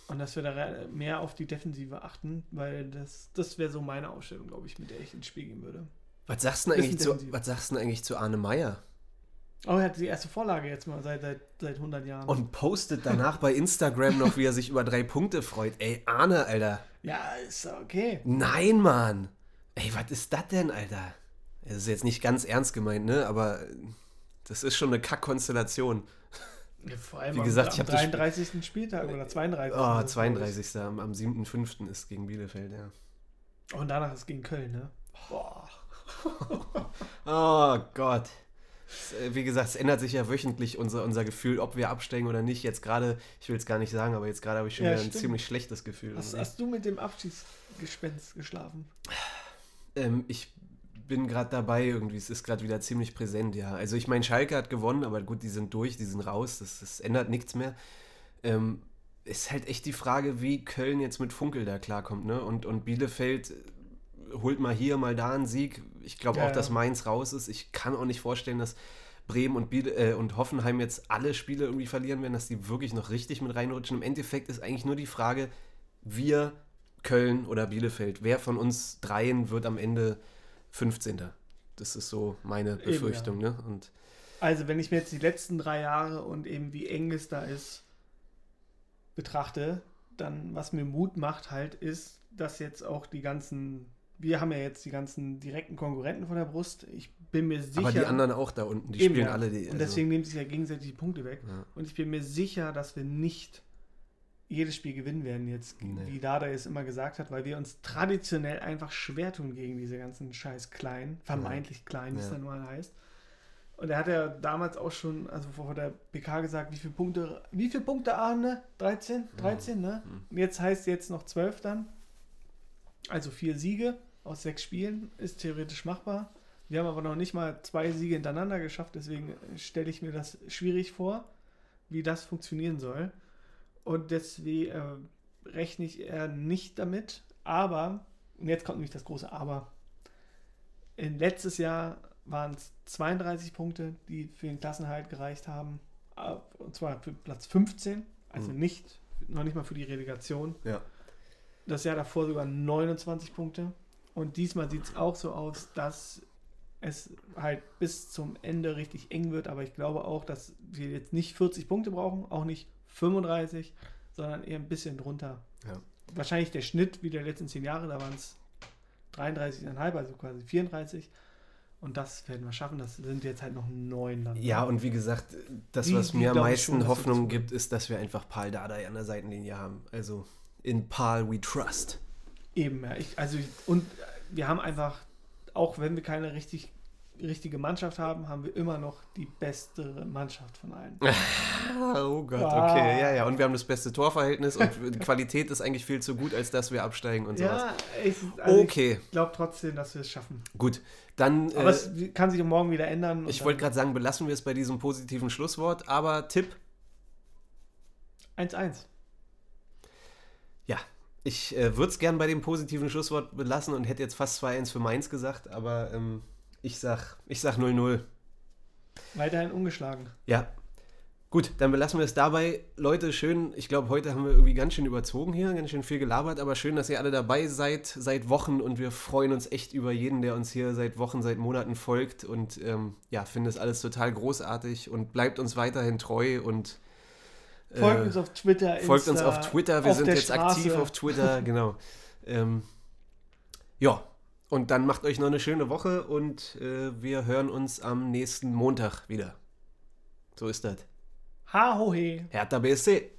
Und dass wir da mehr auf die Defensive achten, weil das, das wäre so meine Ausstellung, glaube ich, mit der ich ins Spiel gehen würde. Was sagst du eigentlich zu, was sagst du eigentlich zu Arne Meyer? Oh, er hat die erste Vorlage jetzt mal seit, seit, seit 100 Jahren. Und postet danach bei Instagram noch, wie er sich über drei Punkte freut. Ey, Arne, Alter. ja, ist okay. Nein, Mann. Ey, was ist das denn, Alter? Das ist jetzt nicht ganz ernst gemeint, ne? Aber das ist schon eine Kack-Konstellation. Ja, vor allem Wie am- gesagt, am das 33. Spieltag oder 32. Oh, Das ist 32. Am, am 7.5. ist gegen Bielefeld, ja. Und danach ist gegen Köln, ne? Boah. Oh Gott. Äh, wie gesagt, es ändert sich ja wöchentlich unser, unser Gefühl, ob wir absteigen oder nicht. Jetzt gerade, ich will es gar nicht sagen, aber jetzt gerade habe ich schon Ja, wieder ein stimmt. ziemlich schlechtes Gefühl. Hast, hast du mit dem Abschiedsgespenst geschlafen? Ähm, ich bin gerade dabei irgendwie, es ist gerade wieder ziemlich präsent, ja. Also ich meine, Schalke hat gewonnen, aber gut, die sind durch, die sind raus, das, das ändert nichts mehr. Ähm, ist halt echt die Frage, wie Köln jetzt mit Funkel da klarkommt, ne? Und, und Bielefeld äh, holt mal hier, mal da einen Sieg. Ich glaube Ja, auch, dass. Mainz raus ist. Ich kann auch nicht vorstellen, dass Bremen und, Biele, äh, und Hoffenheim jetzt alle Spiele irgendwie verlieren werden, dass die wirklich noch richtig mit reinrutschen. Im Endeffekt ist eigentlich nur die Frage, wir, Köln oder Bielefeld, wer von uns dreien wird am Ende 15. Das ist so meine Eben, Befürchtung, ne? Und Also, wenn ich mir jetzt die letzten drei Jahre und eben wie eng es da ist, betrachte, dann was mir Mut macht halt, ist, dass jetzt auch die ganzen, wir haben ja jetzt die ganzen direkten Konkurrenten vor der Brust. Ich bin mir sicher. aber die anderen auch da unten, die Eben, spielen ja. alle die. Und deswegen nehmen sich ja gegenseitig die Punkte weg. Ja. Und ich bin mir sicher, dass wir nicht jedes Spiel gewinnen werden jetzt, Nee. wie Dada es immer gesagt hat, weil wir uns traditionell einfach schwer tun gegen diese ganzen scheiß Kleinen, vermeintlich Kleinen, wie es Ja. dann mal heißt. Und er hat ja damals auch schon, also vor der PK gesagt, wie viele Punkte, wie viele Punkte Arne? 13? 13, ne? Mhm. Und jetzt heißt jetzt noch 12 dann. Also vier Siege aus sechs Spielen ist theoretisch machbar. Wir haben aber noch nicht mal zwei Siege hintereinander geschafft, deswegen stelle ich mir das schwierig vor, wie das funktionieren soll. Und deswegen äh, rechne ich eher nicht damit. Aber, und jetzt kommt nämlich das große Aber. In letztes Jahr waren es 32 Punkte, die für den Klassenhalt gereicht haben. Und zwar für Platz 15, also Mhm. nicht, noch nicht mal für die Relegation. Ja. Das Jahr davor sogar 29 Punkte. Und diesmal sieht es auch so aus, dass es halt bis zum Ende richtig eng wird. Aber ich glaube auch, dass wir jetzt nicht 40 Punkte brauchen, auch nicht 35, sondern eher ein bisschen drunter. Ja. Wahrscheinlich der Schnitt wie der letzten 10 Jahre, da waren es 33,5, also quasi 34. Und das werden wir schaffen. Das sind jetzt halt noch neun dann. Ja, und wie gesagt, das, Die- was mir am meisten schon, Hoffnung gibt, ist, dass wir einfach Paul Dardai an der Seitenlinie haben. Also in Paul we trust. Eben, ja. Ich, also, ich- und wir haben einfach, auch wenn wir keine richtig, richtige Mannschaft haben, haben wir immer noch die beste Mannschaft von allen. Oh Gott, Ah. okay. Ja, ja. Und wir haben das beste Torverhältnis und die Qualität ist eigentlich viel zu gut, als dass wir absteigen und sowas. ja, ich, also Okay, ich glaube trotzdem, dass wir es schaffen. gut. Dann, Aber äh, es kann sich morgen wieder ändern. ich wollte gerade sagen, belassen wir es bei diesem positiven Schlusswort, aber Tipp, 1-1. ja. Ich äh, würde es gern bei dem positiven Schlusswort belassen und hätte jetzt fast 2-1 für Mainz gesagt, aber ähm, ich sag, ich sag 0-0. Weiterhin ungeschlagen. Ja. Gut, dann belassen wir es dabei. Leute, schön, ich glaube, heute haben wir irgendwie ganz schön überzogen hier, ganz schön viel gelabert, aber schön, dass ihr alle dabei seid seit Wochen und wir freuen uns echt über jeden, der uns hier seit Wochen, seit Monaten folgt und ähm, ja, finde es alles total großartig und bleibt uns weiterhin treu und äh, Folgt uns auf Twitter, folgt uns auf Twitter. Wir auf sind jetzt aktiv Straße. auf Twitter, genau. Ähm, ja, und dann macht euch noch eine schöne Woche und äh, wir hören uns am nächsten Montag wieder. So ist das. Ha, ho, he. Hertha BSC.